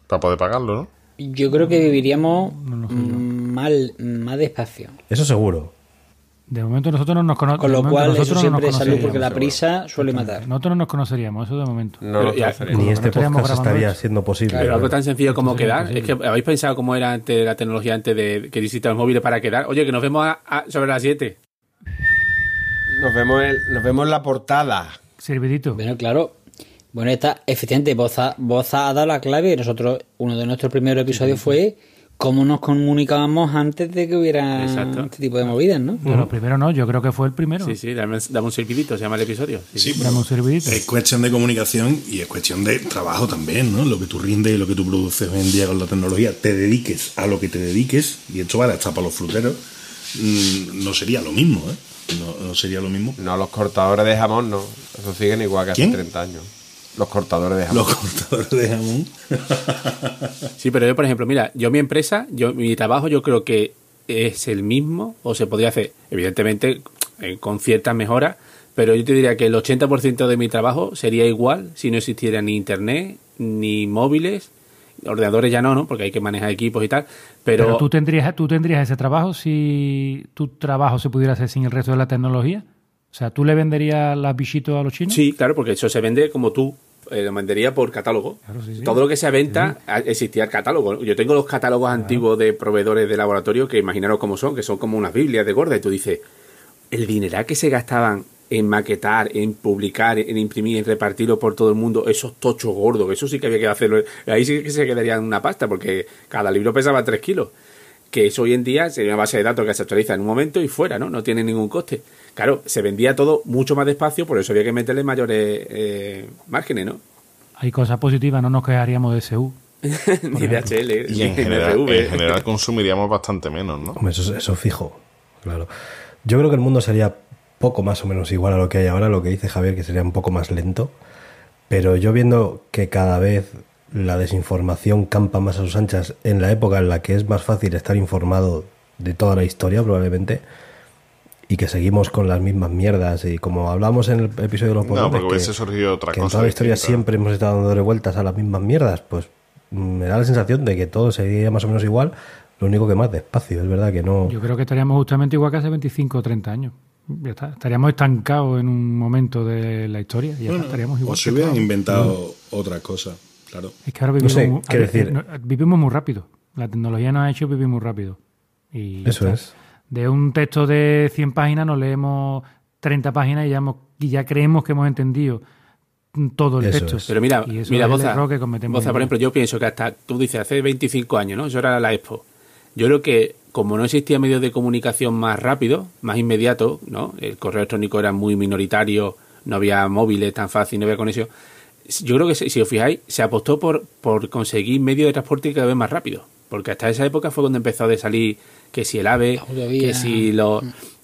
para poder pagarlo, ¿no? yo creo que viviríamos mal, más despacio. eso seguro. De momento nosotros no nos conocemos. Con lo cual, eso siempre es salud porque la prisa suele matar. Nosotros no nos conoceríamos, eso de momento. No Pero ya-. Ni no este podcast estaría siendo posible. Pero algo tan sencillo como quedar. Es que habéis pensado cómo era antes la tecnología antes de que existían los móviles para quedar. Oye, que nos vemos a- a- sobre las 7. Nos vemos, en, nos vemos en la portada. Servidito. Bueno, claro. Bueno, está, efectivamente, Boza, Boza ha dado la clave. Nosotros, uno de nuestros primeros episodios fue cómo nos comunicábamos antes de que hubiera Exacto. este tipo de movidas, ¿no? De los primeros no, yo creo que fue el primero. Sí, sí, dame, dame un servidito, se llama el episodio. Sí, Sí, sí. pero Dame un servidito. es cuestión de comunicación y es cuestión de trabajo también, ¿no? Lo que tú rindes y lo que tú produces hoy en día con la tecnología, te dediques a lo que te dediques, y esto vale hasta para los fruteros, mm, no sería lo mismo, ¿eh? No, no sería lo mismo. No, los cortadores de jamón no. Eso siguen igual que hace ¿Quién? 30 años. Los cortadores de jamón. Los cortadores de jamón. Sí, pero yo, por ejemplo, mira, yo mi empresa, yo mi trabajo, yo creo que es el mismo o se podría hacer, evidentemente, eh, con ciertas mejoras, pero yo te diría que el 80% de mi trabajo sería igual si no existiera ni internet, ni móviles, ordenadores ya no, ¿no? Porque hay que manejar equipos y tal, pero, Pero, tú tendrías tú tendrías ese trabajo si tu trabajo se pudiera hacer sin el resto de la tecnología. O sea, ¿tú le venderías las bichitos a los chinos? sí, claro, porque eso se vende como tú. eh, lo vendería por catálogo. Claro, sí, sí. Todo lo que se venta existía el catálogo. Yo tengo los catálogos antiguos de proveedores de laboratorio que imaginaros cómo son, que son como unas Biblias de gorda. Y tú dices, el dineral que se gastaban en maquetar, en publicar, en imprimir, en repartirlo por todo el mundo, esos tochos gordos, eso sí que había que hacerlo. Ahí sí que se quedaría en una pasta, porque cada libro pesaba 3 kilos. Que eso hoy en día sería una base de datos que se actualiza en un momento y fuera, ¿no? No tiene ningún coste. Claro, se vendía todo mucho más despacio, por eso había que meterle mayores eh, márgenes, ¿no? Hay cosas positivas, no nos quejaríamos de SU. Ni DHL, Y en ni general, en general consumiríamos bastante menos, ¿no? Hombre, Eso, eso fijo, claro. Yo creo que el mundo sería poco más o menos igual a lo que hay ahora, lo que dice Javier, que sería un poco más lento. Pero yo viendo que cada vez la desinformación campa más a sus anchas en la época en la que es más fácil estar informado de toda la historia, probablemente, y que seguimos con las mismas mierdas, y como hablamos en el episodio de los No, porque que- hubiese surgido otra que en cosa. toda la historia distinta. siempre hemos estado dándole vueltas a las mismas mierdas, pues mm, me da la sensación de que todo sería más o menos igual, lo único que más despacio, es verdad que no... Yo creo que estaríamos justamente igual que hace 25 o 30 años. Ya está. Estaríamos estancados en un momento de la historia y ya estaríamos igual. O se que hubieran inventado otra cosa, claro. Es que ahora No vivimos, sé, muy, quiero a ver, decir- no, vivimos muy rápido. La tecnología nos ha hecho vivir muy rápido. Y Eso está. es. De un texto de 100 páginas nos leemos 30 páginas y ya, hemos- y ya creemos que hemos entendido todo el Eso texto. es. Pero mira, Y eso mira es el Boza, error que cometemos Boza, por ejemplo, yo pienso que hasta, tú dices, hace 25 años, ¿no? Eso era la Expo. Yo creo que como no existía medios de comunicación más rápido, más inmediato, ¿no? El correo electrónico era muy minoritario, no había móviles tan fácil, no había conexión. Yo creo que, si si os fijáis, se apostó por, por conseguir medios de transporte cada vez más rápido. Porque hasta esa época fue cuando empezó a salir que si el AVE, que si los...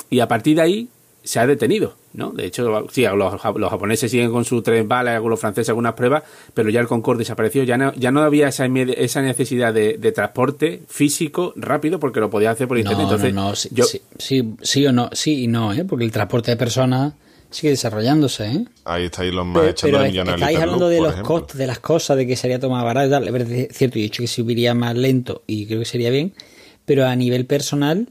Y a partir de ahí se ha detenido, ¿no? De hecho, sí, los, los japoneses siguen con sus tres balas, los franceses algunas pruebas, pero ya el Concorde desapareció. Ya no, ya no había esa, esa necesidad de, de transporte físico rápido porque lo podías hacer por internet. No, Entonces, no, no, sí, yo, sí, sí, sí o no, sí y no, ¿eh? porque el transporte de personas sigue desarrollándose. ¿eh? Ahí estáis los más pero es- estáis hablando de los costos, de las cosas, de que sería más barato y tal. Es cierto, y he dicho que subiría más lento y creo que sería bien, pero a nivel personal,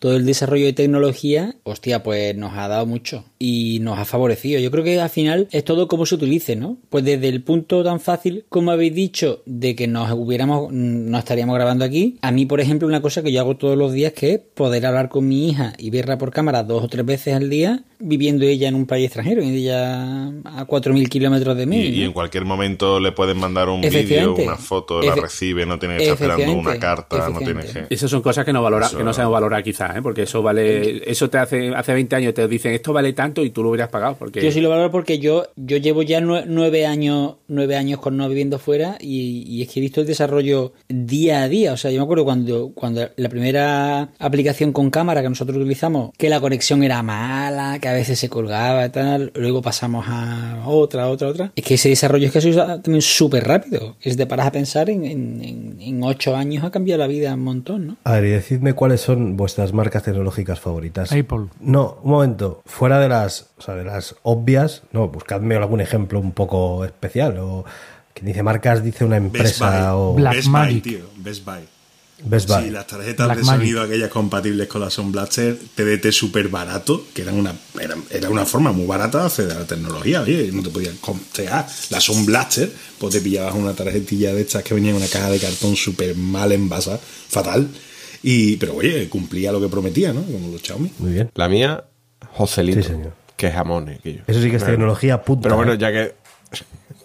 todo el desarrollo de tecnología, hostia, pues nos ha dado mucho y nos ha favorecido. Yo creo que al final es todo como se utilice, ¿no? Pues desde el punto tan fácil, como habéis dicho, de que nos hubiéramos, mm, no estaríamos grabando aquí. A mí, por ejemplo, una cosa que yo hago todos los días que es poder hablar con mi hija y verla por cámara dos o tres veces al día, viviendo ella en un país extranjero, y ella a 4.000 kilómetros de mí. Y, en cualquier momento le pueden mandar un vídeo, una foto, la Efe- recibe, no tiene que estar esperando una carta, no tiene que... Esas son cosas que no valora, Eso- que no sabemos valorar quizás, ¿eh? porque eso vale, eso te hace, hace 20 años te dicen esto vale tanto y tú lo hubieras pagado, porque Yo sí lo valoro porque yo, yo llevo ya nue- nueve años, nueve años con no viviendo fuera y, y es que he visto el desarrollo día a día. O sea, yo me acuerdo cuando, cuando la primera aplicación con cámara que nosotros utilizamos, que la conexión era mala, que a veces se colgaba y tal, luego pasamos a otra, otra, otra. Es que ese desarrollo es que ha sido también súper rápido. Es de paras a pensar en, en, en- en ocho años ha cambiado la vida un montón, ¿no? A ver, y decidme cuáles son vuestras marcas tecnológicas favoritas. Apple. No, un momento. Fuera de las, o sea, de las obvias, no, buscadme algún ejemplo un poco especial. O quien dice marcas dice una Best Buy. empresa o Black- Best Magic. Buy, tío. Best Buy. Best Buy. Sí, las tarjetas Black de Magic. sonido aquellas compatibles con la Sound Blaster, PDT súper barato, que eran una, era, era una forma muy barata de acceder a la tecnología, oye, no te podían costear. La Sound Blaster, pues te pillabas una tarjetilla de estas que venía en una caja de cartón súper mal envasada, fatal. Y, pero oye, cumplía lo que prometía, ¿no? Como los Xiaomi. Muy bien. La mía, Joselito. Sí, señor. Que es jamones. Que yo. Eso sí que es Bueno, tecnología punta. Pero bueno, ¿eh? ya que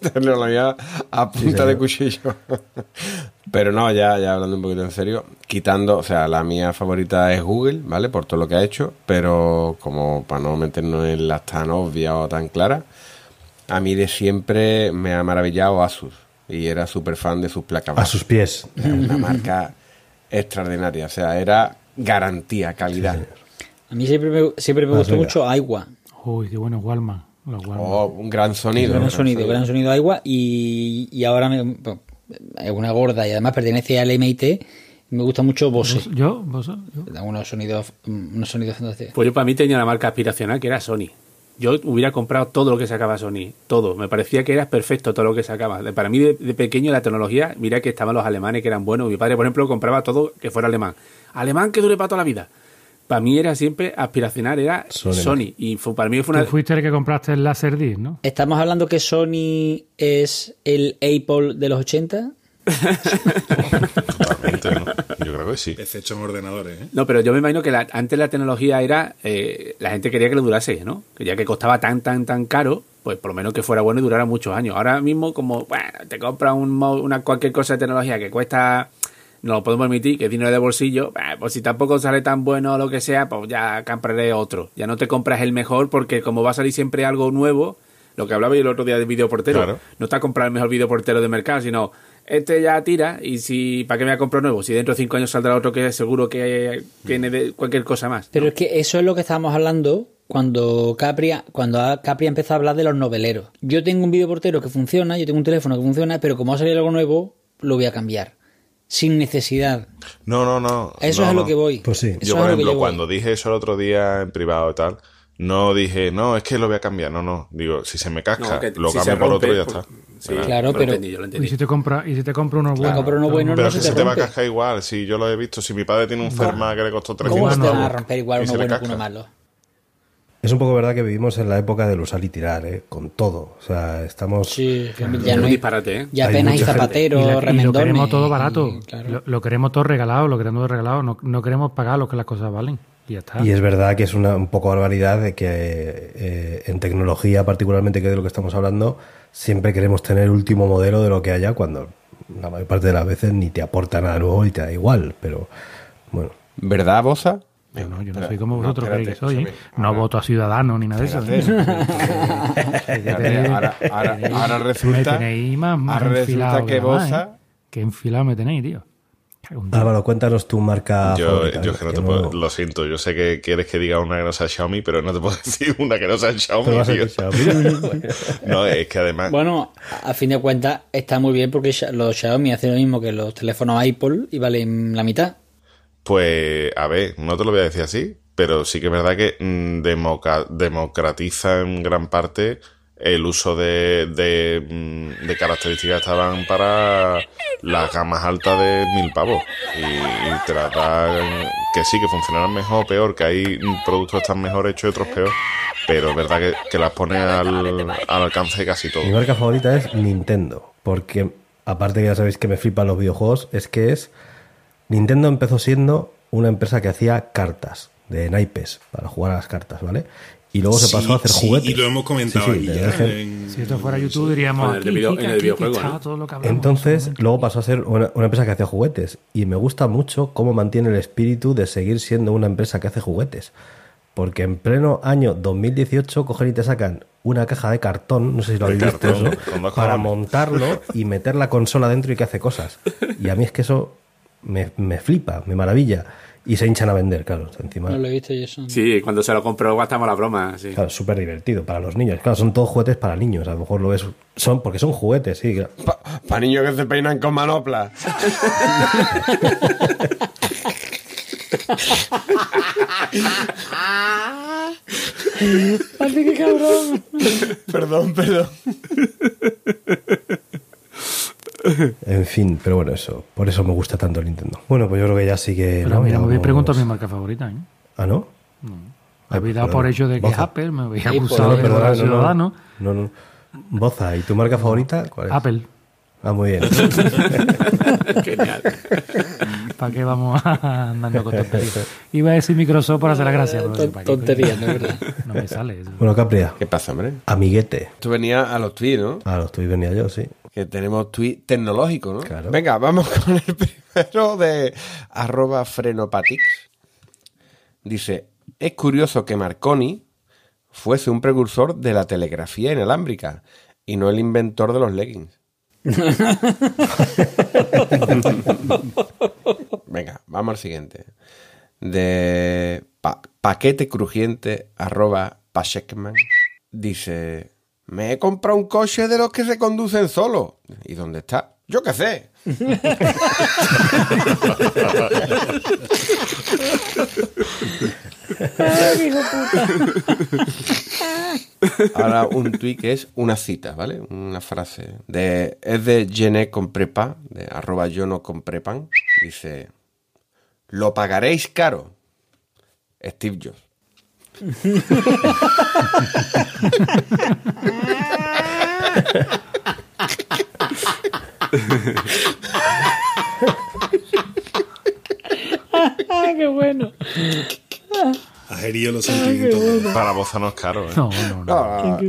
tecnología a punta de cuchillo. Pero no, ya, ya hablando un poquito en serio, quitando, o sea, la mía favorita es Google, ¿vale? Por todo lo que ha hecho, pero como para no meternos en las tan obvias o tan claras, a mí de siempre me ha maravillado Asus y era súper fan de sus placas. A sus pies. Es una marca extraordinaria, o sea, era garantía, calidad. A mí siempre me, siempre me gustó mucho Aiwa. Uy, qué bueno Walmart. Oh, un gran sonido. gran sonido, gran sonido agua y, y ahora me, bueno, es una gorda y además pertenece al MIT. Me gusta mucho Bose. ¿Vos- ¿Yo? Yo? Da unos sonidos, unos sonidos fantásticos. Pues yo para mí tenía una marca aspiracional que era Sony. Yo hubiera comprado todo lo que sacaba Sony, todo. Me parecía que era perfecto todo lo que sacaba. Para mí de, de pequeño la tecnología, mira que estaban los alemanes que eran buenos. Mi padre, por ejemplo, compraba todo que fuera alemán. Alemán que dure para toda la vida. Para mí era siempre aspiracional, era Sony. Sony. Y fue- para mí fue una... Tú fuiste el que compraste el Laserdisc, ¿no? Estamos hablando que Sony es el Apple de los 80. Totalmente, ¿no? Yo creo que sí. Excepto en ordenadores, ¿eh? No, pero yo me imagino que la- antes la tecnología era, eh, la gente quería que le durase, ¿no? Que ya que costaba tan, tan, tan caro, pues por lo menos que fuera bueno y durara muchos años. Ahora mismo, como, bueno, te compras un, una cualquier cosa de tecnología que cuesta, no lo podemos permitir, que es dinero de bolsillo, bah, pues si tampoco sale tan bueno o lo que sea, pues ya compraré otro. Ya no te compras el mejor porque como va a salir siempre algo nuevo, lo que hablaba yo el otro día de videoportero, Claro. no está a comprar el mejor videoportero de mercado, sino este ya tira y si para qué me voy a comprar nuevo, si dentro de cinco años saldrá otro que seguro que tiene de cualquier cosa más. Pero es que eso es lo que estábamos hablando cuando Capria, cuando a- Capria empezó a hablar de los noveleros. Yo tengo un videoportero que funciona, yo tengo un teléfono que funciona, pero como ha salido algo nuevo, lo voy a cambiar. Sin necesidad. No, no, no. Eso no, es a lo no. que voy. Pues sí. Eso Yo, por ejemplo, voy. cuando dije eso el otro día en privado y tal, no dije, no, es que lo voy a cambiar. No, no. Digo, si se me casca, No, lo si cambio por otro y ya está. pues, sí, Claro. Pero- entendí, yo lo Y si te compra, y si te compra uno bueno. compra uno bueno, Pero no se te se te va a cascar igual. Si yo lo he visto, si mi padre tiene un Ferma que le costó 300 ¿Cómo se te van a romper igual uno bueno que uno malo? Es un poco verdad que vivimos en la época del usar y tirar, ¿eh? con todo. O sea, estamos. Sí, ya no hay, disparate, ¿eh? ya Hay apenas hay gente. zapateros, Y, la- y lo queremos todo barato. y, claro. lo, lo queremos todo regalado, lo queremos todo regalado. No, no queremos pagar lo que las cosas valen. Y ya está. Y es verdad que es una un poco barbaridad de que eh, en tecnología, particularmente, que es de lo que estamos hablando, siempre queremos tener el último modelo de lo que haya, cuando la mayor parte de las veces ni te aporta nada nuevo y te da igual. Pero bueno, ¿Verdad, Boza? Yo no, yo no soy como vosotros espérate, creéis que soy. ¿eh? No Ahora- voto a Ciudadanos ni nada de eso. Espérate, ahora, ahora, ahora Me resulta, tenéis más, más ahora enfilado resulta que Boza ¿eh? Que enfilado me tenéis, tío. Álvaro, cuéntanos tu marca. Yo, favorita, yo que no que te puedo, lo siento, yo sé que quieres que diga una que no sea Xiaomi, pero no te puedo decir una que no sea Xiaomi, tío. Xiaomi. No, es que además, Bueno, a fin de cuentas está muy bien porque los Xiaomi hacen lo mismo que los teléfonos Apple y valen la mitad. Pues, a ver, no te lo voy a decir así, pero sí que es verdad que mm, democratiza en gran parte el uso de, de, mm, de características que estaban para las gamas altas de mil pavos. Y, y dan que sí, que funcionarán mejor o peor, que hay productos que están mejor hechos y otros peor, pero es verdad que, que las pone al, al alcance de casi todo. Mi marca favorita es Nintendo, porque aparte que ya sabéis que me flipan los videojuegos, es que es Nintendo empezó siendo una empresa que hacía cartas de naipes para jugar a las cartas, ¿vale? Y luego se Sí, pasó a hacer sí, juguetes. Y lo hemos comentado Sí, sí, ahí le ya dejen- en- Si esto fuera YouTube diríamos En el video- en videojuego, está ¿no? todo lo que hablamos. Entonces, luego pasó a ser una, una empresa que hacía juguetes. Y me gusta mucho cómo mantiene el espíritu de seguir siendo una empresa que hace juguetes. Porque en pleno año 2018 cogen y te sacan una caja de cartón, no sé si lo habéis visto cartón, eso, para montarlo y meter la consola dentro y que hace cosas. Y a mí es que eso me, me flipa, me maravilla. Y se hinchan a vender, claro. Encima, No lo he visto eso. Sí, cuando se lo compró gastamos la broma. Sí. claro, súper divertido para los niños. Claro, son todos juguetes para niños. A lo mejor lo ves. Son, porque son juguetes, sí. claro. Para niños que se peinan con manopla. perdón, perdón. En fin, pero bueno, eso. Por eso me gusta tanto el Nintendo. Bueno, pues yo creo que ya sí que. Pero ¿no? mira, me habéis Vamos- preguntado mi marca favorita. ¿eh? Ah, ¿no? Me habéis dado perdón. por hecho de que es Boza. Apple, me habéis Sí, acusado por- de no, no. ciudadano. No, no. Boza, ¿y tu marca favorita? ¿Cuál es? Apple. Ah, muy bien. Genial. ¿Para qué vamos andando con tonterías? Iba a decir Microsoft para hacer la gracia. pero Ton- ¿para qué, tonterías? ¿no? ¿Verdad? No me sale eso. bueno, Capria, ¿Qué pasa, hombre? amiguete. Tú venías a los tweets, ¿no? Ah, los tweets venía yo, sí. Que tenemos tweet tecnológico, ¿no? Claro. Venga, vamos con el primero de arroba frenopatix. Dice, es curioso que Marconi fuese un precursor de la telegrafía inalámbrica y no el inventor de los leggings. Venga, vamos al siguiente. De pa- paquete crujiente arroba pashekman. Dice, me he comprado un coche de los que se conducen solos. ¿Y dónde está? Yo qué sé. Ahora un tuit que es una cita, ¿vale? Una frase. De, es de Jené con prepa, de arroba yo no compré pan. Dice, lo pagaréis caro. Steve Jobs. ¡Ah, qué bueno! Has herido los no es caro, ¿eh? No, no, no. Ah,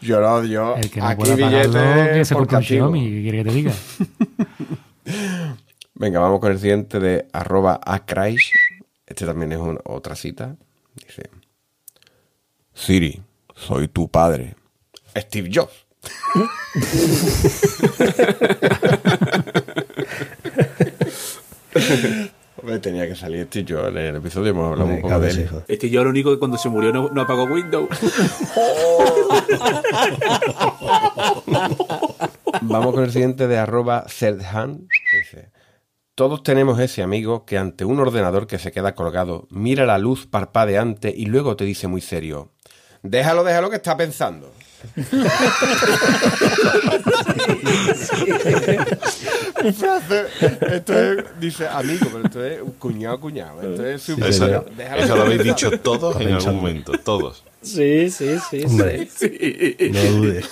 yo no, yo. El que no aquí pueda pagarlo, que billetes se por un. Xiaomi. ¿Qué quiere que te diga? Venga, vamos con el siguiente de arroba acraish. Este también es un- otra cita. Dice: Siri, soy tu padre. Steve Jobs. Tenía que salir Steve Jobs. En el episodio hemos hablado un poco de él. Este yo lo único que cuando se murió no, no apagó Windows. Vamos con el siguiente de arroba Zerdhan. Dice, Todos tenemos ese amigo que ante un ordenador que se queda colgado, mira la luz parpadeante y luego te dice muy serio, déjalo, déjalo que está pensando. Frase, esto es, dice amigo, pero esto es un cuñado, cuñado. Esto es súper- Eso, Déjalo eso que lo habéis dicho todos en algún momento, todos. Sí, sí, sí. Hombre, no dudes.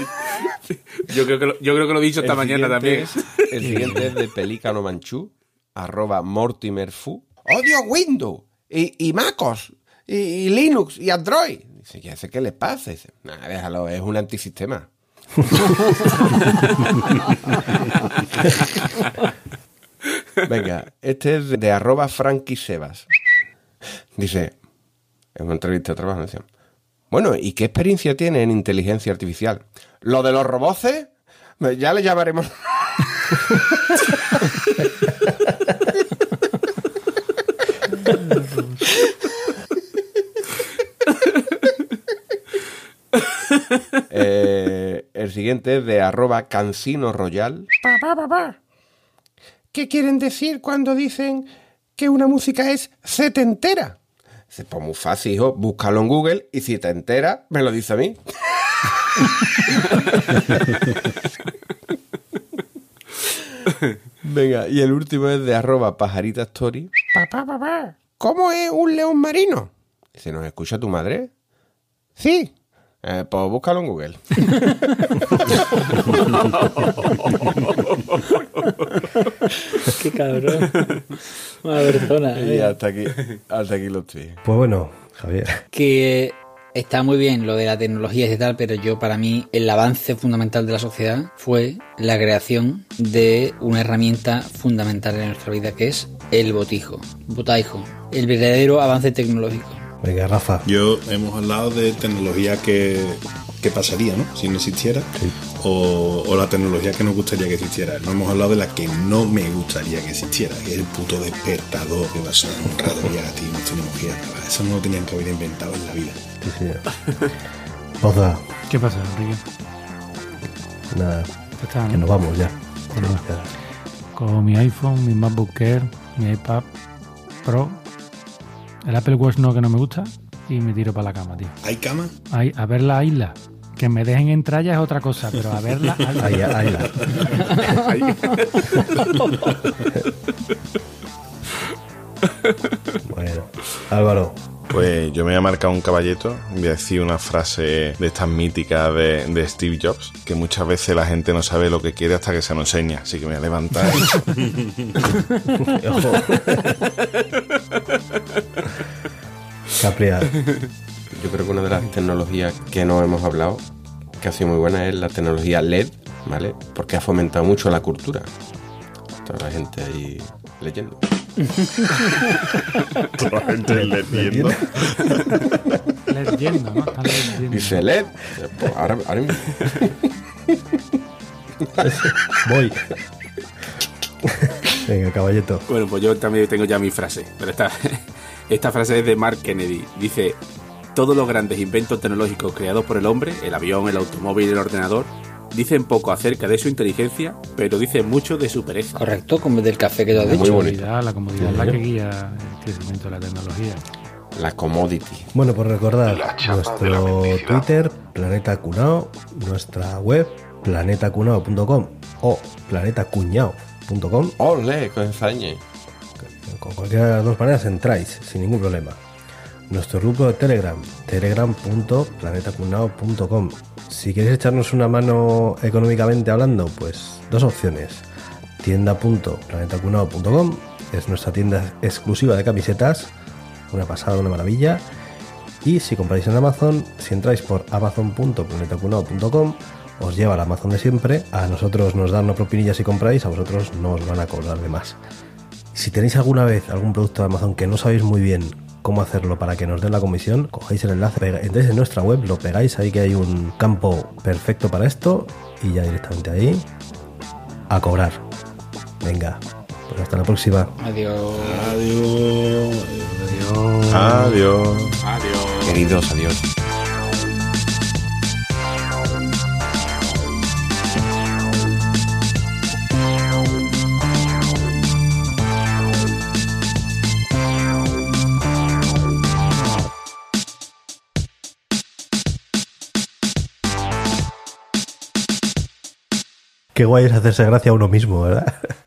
Yo creo que lo, yo creo que lo he dicho esta El mañana también. es- el siguiente es de Pelícano Manchú, arroba Mortimerfu. ¡Odio Windows! Y, y MacOS, y, y Linux, y Android. Dice, ¿qué hace? ¿Qué les pasa? Dice, "Nah, déjalo, es un antisistema. Venga, este es de, arroba Sebas. Dice, en una entrevista de trabajo, bueno, ¿y qué experiencia tiene en inteligencia artificial? ¿Lo de los roboces? Ya le llamaremos. Eh, el siguiente es de arroba cansino royal. Papá, papá. ¿Qué quieren decir cuando dicen que una música es setentera? Pues muy fácil, hijo. Búscalo en Google y si te entera, me lo dice a mí. Venga, y el último es de arroba pajarita story. Papá, papá, ¿cómo es un león marino? Dice, ¿nos escucha tu madre? Sí. Eh, pues búscalo en Google. Qué cabrón. Una persona. y hasta aquí, hasta aquí los tweets. Pues bueno, Javier. que está muy bien lo de la tecnología y tal, pero yo para mí el avance fundamental de la sociedad fue la creación de una herramienta fundamental en nuestra vida que es el botijo, botaijo, el verdadero avance tecnológico. Venga, Rafa. Yo hemos hablado de tecnología que, que pasaría, ¿no? Si no existiera. O, o la tecnología que nos gustaría que existiera. No hemos hablado de la que no me gustaría que existiera, que es el puto despertador que va a sonar un rato ya, tío, nos tenemos que ir a trabajar. Eso no lo tenían que haber inventado en la vida. Sí, ¿Qué pasa, Enrique? nada, Ya está, ¿no? que nos vamos ya. Bueno, Con mi iPhone, mi MacBook Air, mi iPad Pro, el Apple Watch no que no me gusta y me tiro para la cama, tío. ¿Hay cama? Ay, a ver la isla. Que me dejen entrar ya es otra cosa, pero a ver la isla. Ahí, ahí la. bueno, Álvaro, Pues yo me voy a marcar un caballeto, voy a decir una frase de estas míticas de, de Steve Jobs, que muchas veces la gente no sabe lo que quiere hasta que se lo enseña, así que me voy a levantar. ojo. Caprial. Yo creo que una de las tecnologías que no hemos hablado, que ha sido muy buena, es la tecnología LED, ¿vale? Porque ha fomentado mucho la cultura. Toda la gente ahí leyendo. Toda la gente leyendo. Leyendo, ¿no? Están leyendo. Dice LED. Pues ahora, ahora mismo. Voy. Venga, caballito. Bueno, pues yo también tengo ya mi frase, pero esta, esta frase es de Mark Kennedy. Dice, todos los grandes inventos tecnológicos creados por el hombre, el avión, el automóvil, el ordenador, dicen poco acerca de su inteligencia, pero dicen mucho de su pereza. Correcto, como del café que tú has Muy dicho. bonito. Comodidad, la comodidad es la que guía el crecimiento de la tecnología. La commodity. Bueno, pues recordad nuestro Twitter, Planeta Cunao, nuestra web, planetacunao.com o planetacuñao.com. ¡Ole! Con ensañe. Con cualquiera de las dos maneras entráis sin ningún problema. Nuestro grupo de Telegram, telegram.planetacunao.com. Si queréis echarnos una mano económicamente hablando, pues dos opciones. Tienda.planetacunao.com es nuestra tienda exclusiva de camisetas, una pasada, una maravilla. Y si compráis en Amazon, si entráis por amazon.planetacunao.com, os lleva al Amazon de siempre. A nosotros nos dan una propinilla si compráis, a vosotros no os van a cobrar de más. Si tenéis alguna vez algún producto de Amazon que no sabéis muy bien cómo hacerlo para que nos den la comisión, cogéis el enlace, entráis en nuestra web, lo pegáis ahí que hay un campo perfecto para esto y ya directamente ahí a cobrar. Venga, pues hasta la próxima. Adiós. Adiós. Adiós. Adiós. Queridos, adiós. Qué guay es hacerse gracia a uno mismo, ¿verdad?